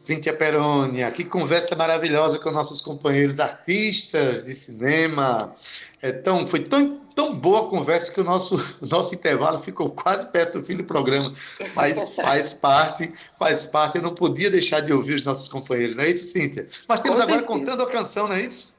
Cíntia Perônia, que conversa maravilhosa com nossos companheiros artistas de cinema. É tão, foi tão, tão boa a conversa que o nosso, nosso intervalo ficou quase perto do fim do programa. Mas faz parte, faz parte. Eu não podia deixar de ouvir os nossos companheiros, não é isso, Cíntia? Mas temos com agora certeza. contando a canção, não é isso?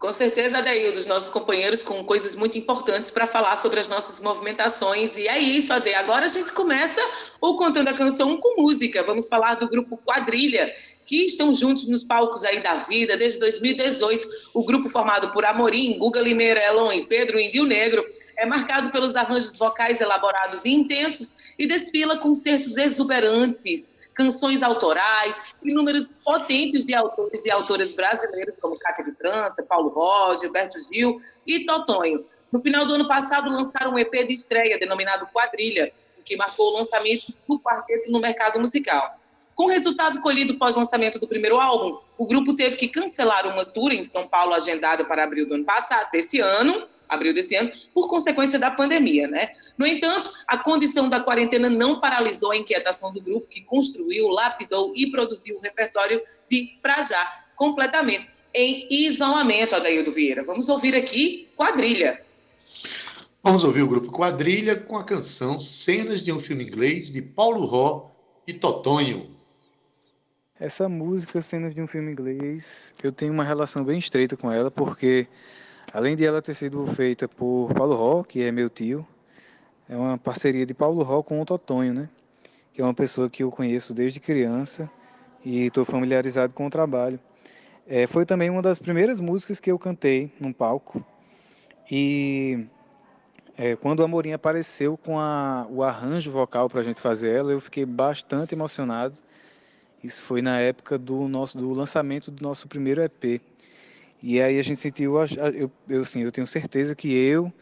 Com certeza, Adail, dos nossos companheiros com coisas muito importantes para falar sobre as nossas movimentações. E é isso, Ade. Agora a gente começa o Contando a Canção com música. Vamos falar do grupo Quadrilha, que estão juntos nos palcos aí da vida desde 2018. O grupo formado por Amorim, Guga Limeira, Elon e Pedro Índio Negro é marcado pelos arranjos vocais elaborados e intensos e desfila concertos exuberantes canções autorais e números potentes de autores e autoras brasileiros, como Cátia de França, Paulo Roger, Gilberto Gil e Totonho. No final do ano passado, lançaram um EP de estreia denominado Quadrilha, que marcou o lançamento do quarteto no mercado musical. Com o resultado colhido pós-lançamento do primeiro álbum, o grupo teve que cancelar uma tour em São Paulo agendada para abril do ano passado, desse ano, abril desse ano, por consequência da pandemia, né? No entanto, a condição da quarentena não paralisou a inquietação do grupo, que construiu, lapidou e produziu o repertório de Pra Já, completamente em isolamento, Adaildo Vieira. Vamos ouvir aqui Quadrilha. Vamos ouvir o grupo Quadrilha com a canção Cenas de um Filme Inglês, de Paulo Ró e Totonho. Essa música, Cenas de um Filme Inglês, eu tenho uma relação bem estreita com ela, porque Além de ela ter sido feita por Paulo Ró, que é meu tio, é uma parceria de Paulo Ró com o Totonho, né? Que é uma pessoa que eu conheço desde criança e estou familiarizado com o trabalho. É, foi também uma das primeiras músicas que eu cantei num palco. E é, quando a Amorim apareceu com a, o arranjo vocal para a gente fazer ela, eu fiquei bastante emocionado. Isso foi na época do nosso do lançamento do nosso primeiro EP. E aí a gente sentiu, eu, eu, assim, eu tenho certeza que eu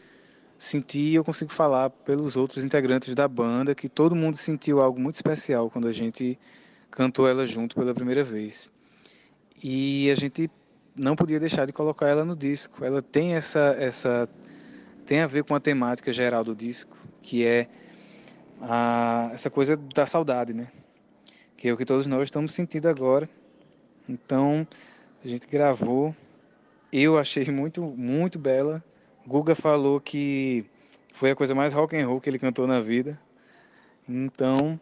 senti e eu consigo falar pelos outros integrantes da banda que todo mundo sentiu algo muito especial quando a gente cantou ela junto pela primeira vez. E a gente não podia deixar de colocar ela no disco. Ela tem essa essa tem a ver com a temática geral do disco, que é a, essa coisa da saudade, né? Que é o que todos nós estamos sentindo agora. Então, a gente gravou eu achei muito, muito bela. Guga falou que foi a coisa mais rock and roll que ele cantou na vida. Então,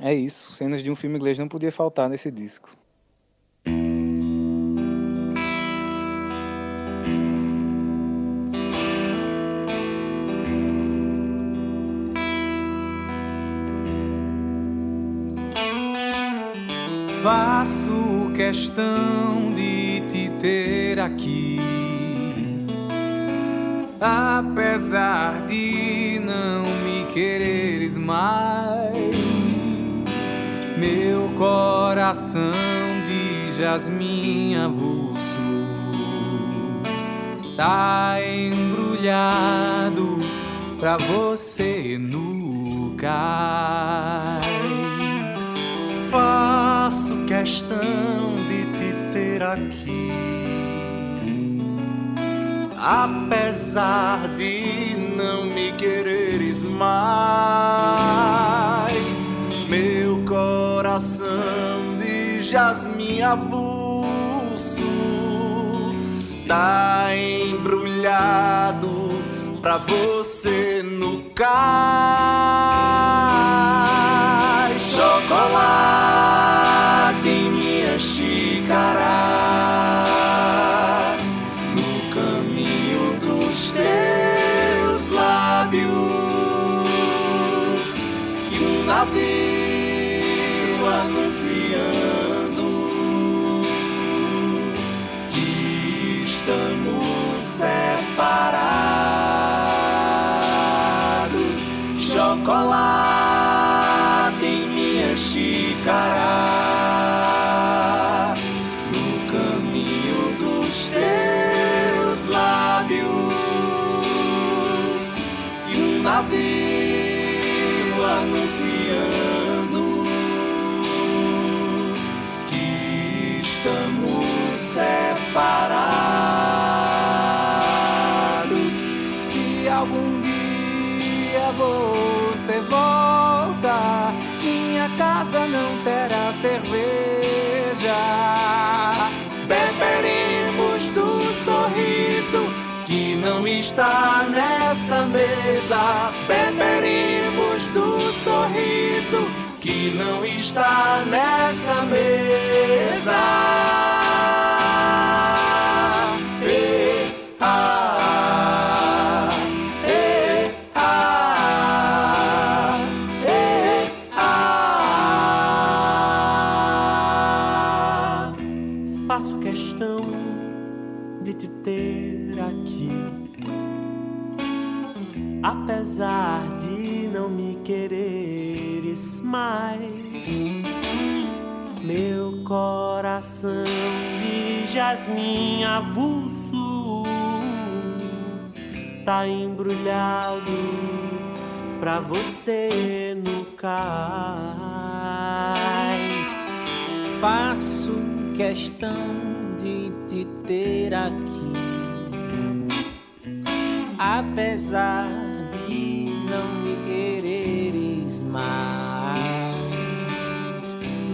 é isso. Cenas de um filme inglês não podia faltar nesse disco. Faço questão ter aqui. Apesar de não me quereres mais, meu coração de jasmim avulso tá embrulhado pra você no cais. Faço questão aqui apesar de não me quereres mais. Meu coração de jasmim avulso tá embrulhado pra você no cais. Chocolate navio está nessa mesa. Beberemos do sorriso que não está nessa mesa. Ah, ah, ah. Faço questão de te ter aqui, apesar de não me quereres mais. Meu coração de jasmim avulso tá embrulhado pra você no cais. Faço questão de te ter aqui, apesar quereres mais.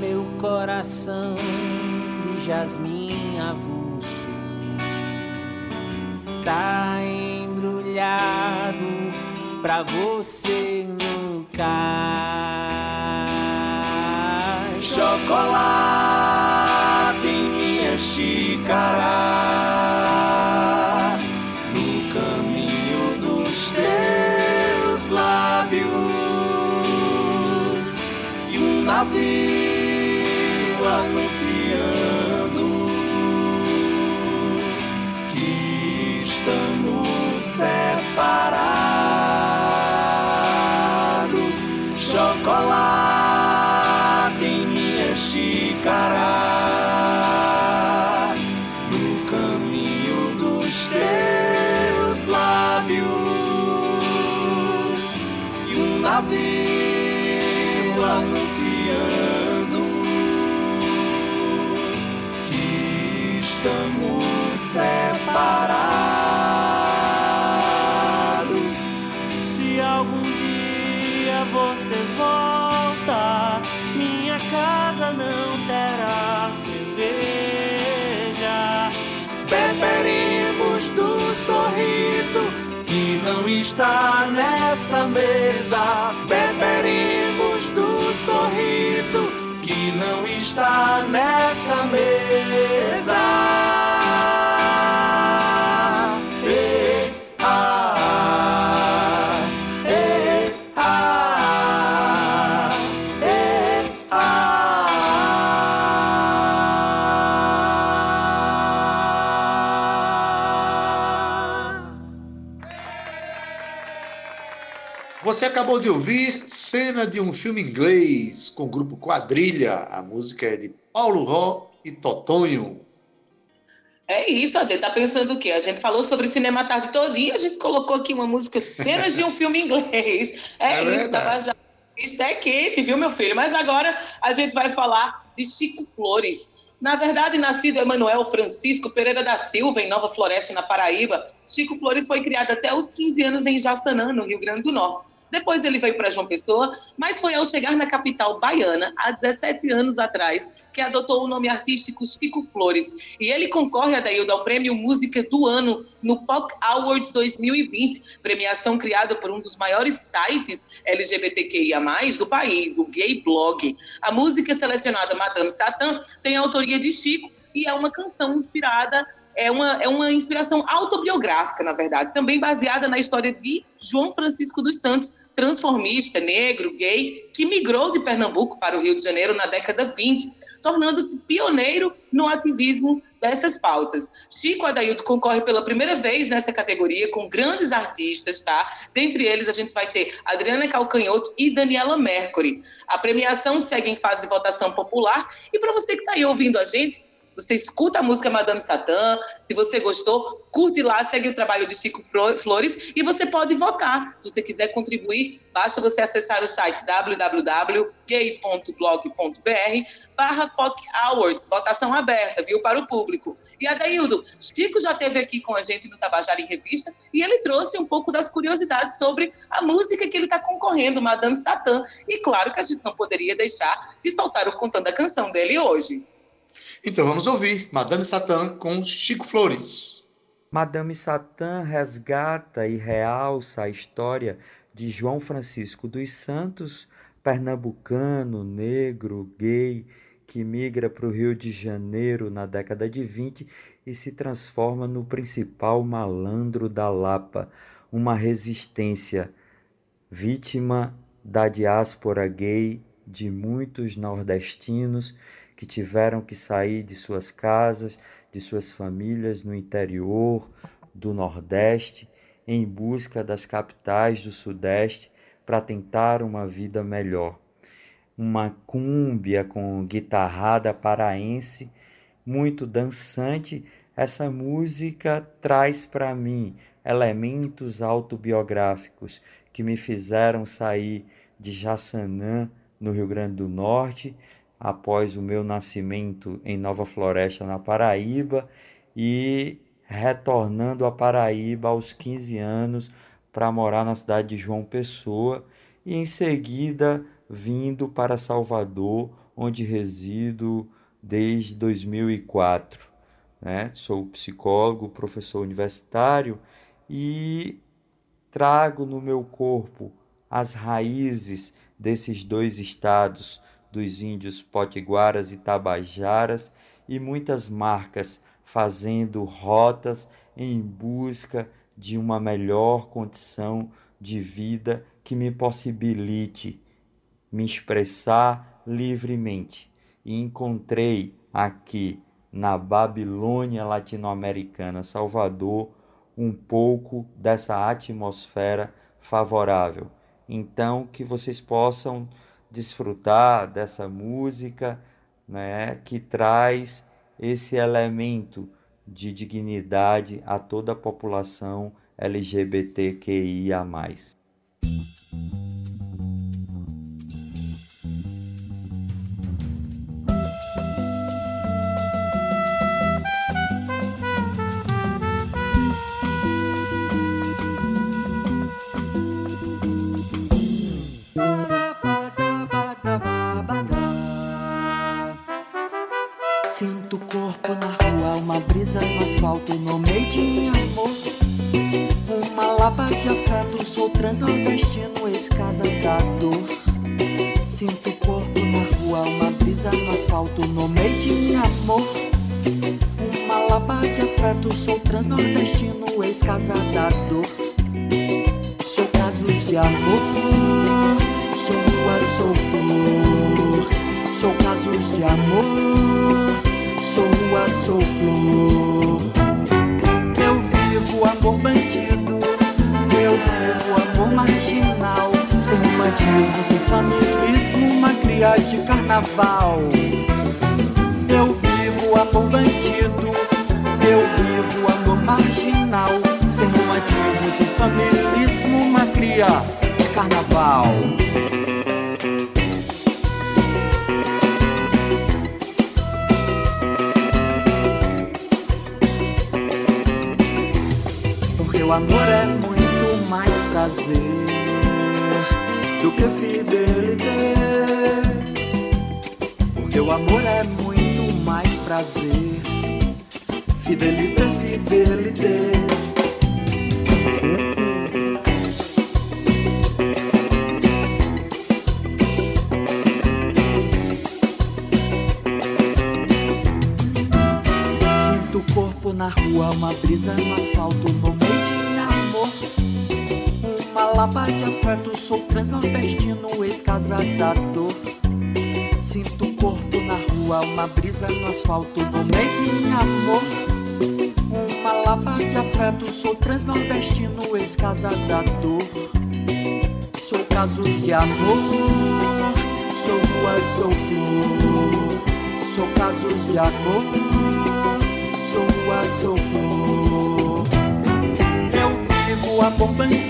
Meu coração de jasmim avulso tá embrulhado pra você no. Chocolate em minha xícara, no caminho dos teus lábios, navio anunciando que estamos separados. Chocolate em minha xícara, no caminho dos teus lábios, e um navio estamos separados. Se algum dia você volta, minha casa não terá cerveja. Beberemos do sorriso que não está nessa mesa. Beberemos do sorriso não está nessa mesa. Você acabou de ouvir cena de um filme inglês com o grupo Quadrilha. A música é de Paulo Ró e Totonho. É isso, Ade. Tá pensando o quê? A gente falou sobre cinema a tarde todinha, a gente colocou aqui uma música, cenas de um filme inglês. É, É isso, tava já. Isso é quente, viu, meu filho? Mas agora a gente vai falar de Chico Flores. Na verdade, nascido Emanuel Francisco Pereira da Silva, em Nova Floresta, na Paraíba, Chico Flores foi criado até os 15 anos em Jaçanã, no Rio Grande do Norte. Depois ele veio para João Pessoa, mas foi ao chegar na capital baiana, há 17 anos atrás, que adotou o nome artístico Chico Flores. E ele concorre, Adaildo, ao Prêmio Música do Ano no POC Awards 2020, premiação criada por um dos maiores sites LGBTQIA+, do país, o Gay Blog. A música selecionada Madame Satã tem a autoria de Chico e é uma canção inspirada é uma, é uma inspiração autobiográfica, na verdade, também baseada na história de João Francisco dos Santos, transformista, negro, gay, que migrou de Pernambuco para o Rio de Janeiro na década 20, tornando-se pioneiro no ativismo dessas pautas. Chico Adaildo concorre pela primeira vez nessa categoria com grandes artistas, tá? Dentre eles a gente vai ter Adriana Calcanhoto e Daniela Mercury. A premiação segue em fase de votação popular e para você que está aí ouvindo a gente, Você escuta a música Madame Satã, se você gostou, curte lá, segue o trabalho de Chico Flores e você pode votar. Se você quiser contribuir, basta você acessar o site www.gay.blog.br barra POC Awards, votação aberta, viu, para o público. E Adaildo, Chico já esteve aqui com a gente no Tabajara em Revista e ele trouxe um pouco das curiosidades sobre a música que ele está concorrendo, Madame Satã. E claro que a gente não poderia deixar de soltar o contando a canção dele hoje. Então vamos ouvir Madame Satã com Chico Flores. Madame Satã resgata e realça a história de João Francisco dos Santos, pernambucano, negro, gay, que migra para o Rio de Janeiro na década de 20 e se transforma no principal malandro da Lapa, uma resistência vítima da diáspora gay de muitos nordestinos que tiveram que sair de suas casas, de suas famílias no interior do Nordeste, em busca das capitais do Sudeste para tentar uma vida melhor. Uma cúmbia com guitarrada paraense, muito dançante, essa música traz para mim elementos autobiográficos que me fizeram sair de Jaçanã, no Rio Grande do Norte, após o meu nascimento em Nova Floresta, na Paraíba, e retornando a Paraíba aos 15 anos para morar na cidade de João Pessoa e em seguida vindo para Salvador, onde resido desde 2004. Né? Sou psicólogo, professor universitário e trago no meu corpo as raízes desses dois estados, dos índios potiguaras e tabajaras, e muitas marcas fazendo rotas em busca de uma melhor condição de vida que me possibilite me expressar livremente. E encontrei aqui na Babilônia latino-americana, Salvador, um pouco dessa atmosfera favorável. Então, que vocês possam desfrutar dessa música, né, que traz esse elemento de dignidade a toda a população LGBTQIA+. Carnaval. Porque o amor é muito prazer do que fidelidade. Porque o amor é muito mais prazer. Fidelidade, fidelidade. Afeto, sou transnordestino, ex-casador. Sinto o corpo na rua, uma brisa no asfalto, no meio de amor. Uma lapa de afeto, sou transnordestino, ex-casador. Sou casos de amor, sou rua, sou flor. sou casos de amor, sou rua, sou flor. Eu vivo amor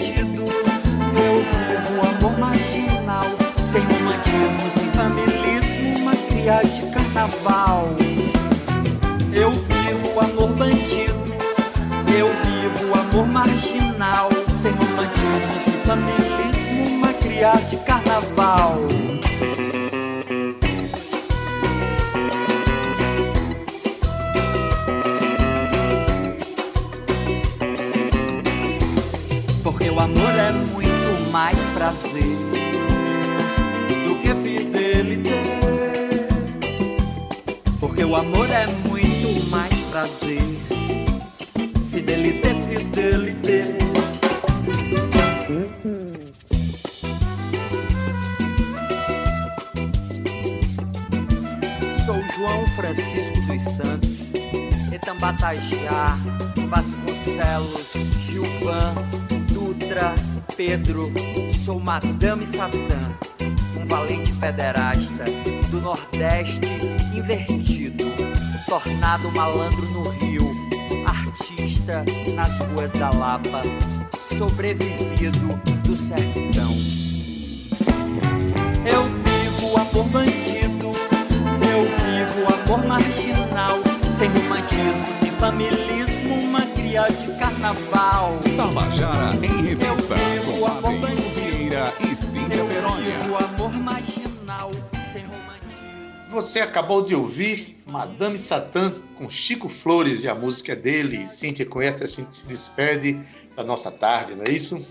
Fidelité, fidelité. Sou João Francisco dos Santos, Etambatajá, Vasconcelos, Gilvan, Dutra, Pedro. Sou Madame Satã, um valente pederasta do Nordeste invertido, tornado malandro no Rio, nas ruas da Lapa, sobrevivido do sertão. Eu vivo amor bandido, eu vivo amor marginal, sem romantismo, sem familismo, uma cria de carnaval. Tabajara em Revista, Eu vivo com amor bandido. E Cíntia Eu Perônia. vivo amor marginal. Você acabou de ouvir Madame Satã com Chico Flores e a música é dele. Cíntia conhece, a gente se despede da nossa tarde, não é isso?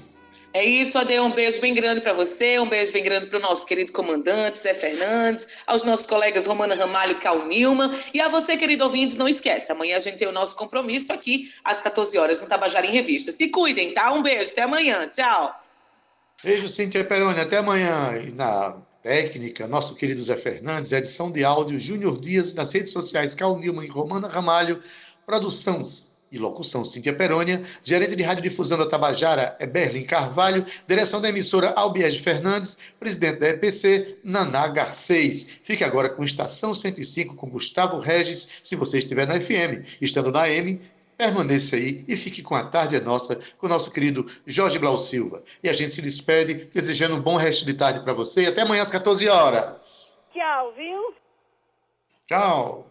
É isso, Ade. Um beijo bem grande para você, um beijo bem grande para o nosso querido comandante Zé Fernandes, aos nossos colegas Romana Ramalho e Cal Nilman. E a você, querido ouvinte, não esquece, amanhã a gente tem o nosso compromisso aqui às 14 horas no Tabajara em Revista. Se cuidem, tá? Um beijo, até amanhã. Tchau. Beijo, Cíntia Peroni. Até amanhã. E na técnica, nosso querido Zé Fernandes, edição de áudio Júnior Dias, nas redes sociais Cal Nilman e Romana Ramalho, produção e locução Cíntia Perônia, gerente de radiodifusão da Tabajara é Berlim Carvalho, direção da emissora Albiege Fernandes, presidente da EPC, Naná Garcês. Fique agora com Estação 105 com Gustavo Regis, se você estiver na FM. Estando na M, permaneça aí e fique com a tarde é nossa com o nosso querido Jorge Blau Silva. E a gente se despede desejando um bom resto de tarde para você e até amanhã às 14 horas. Tchau, viu? Tchau.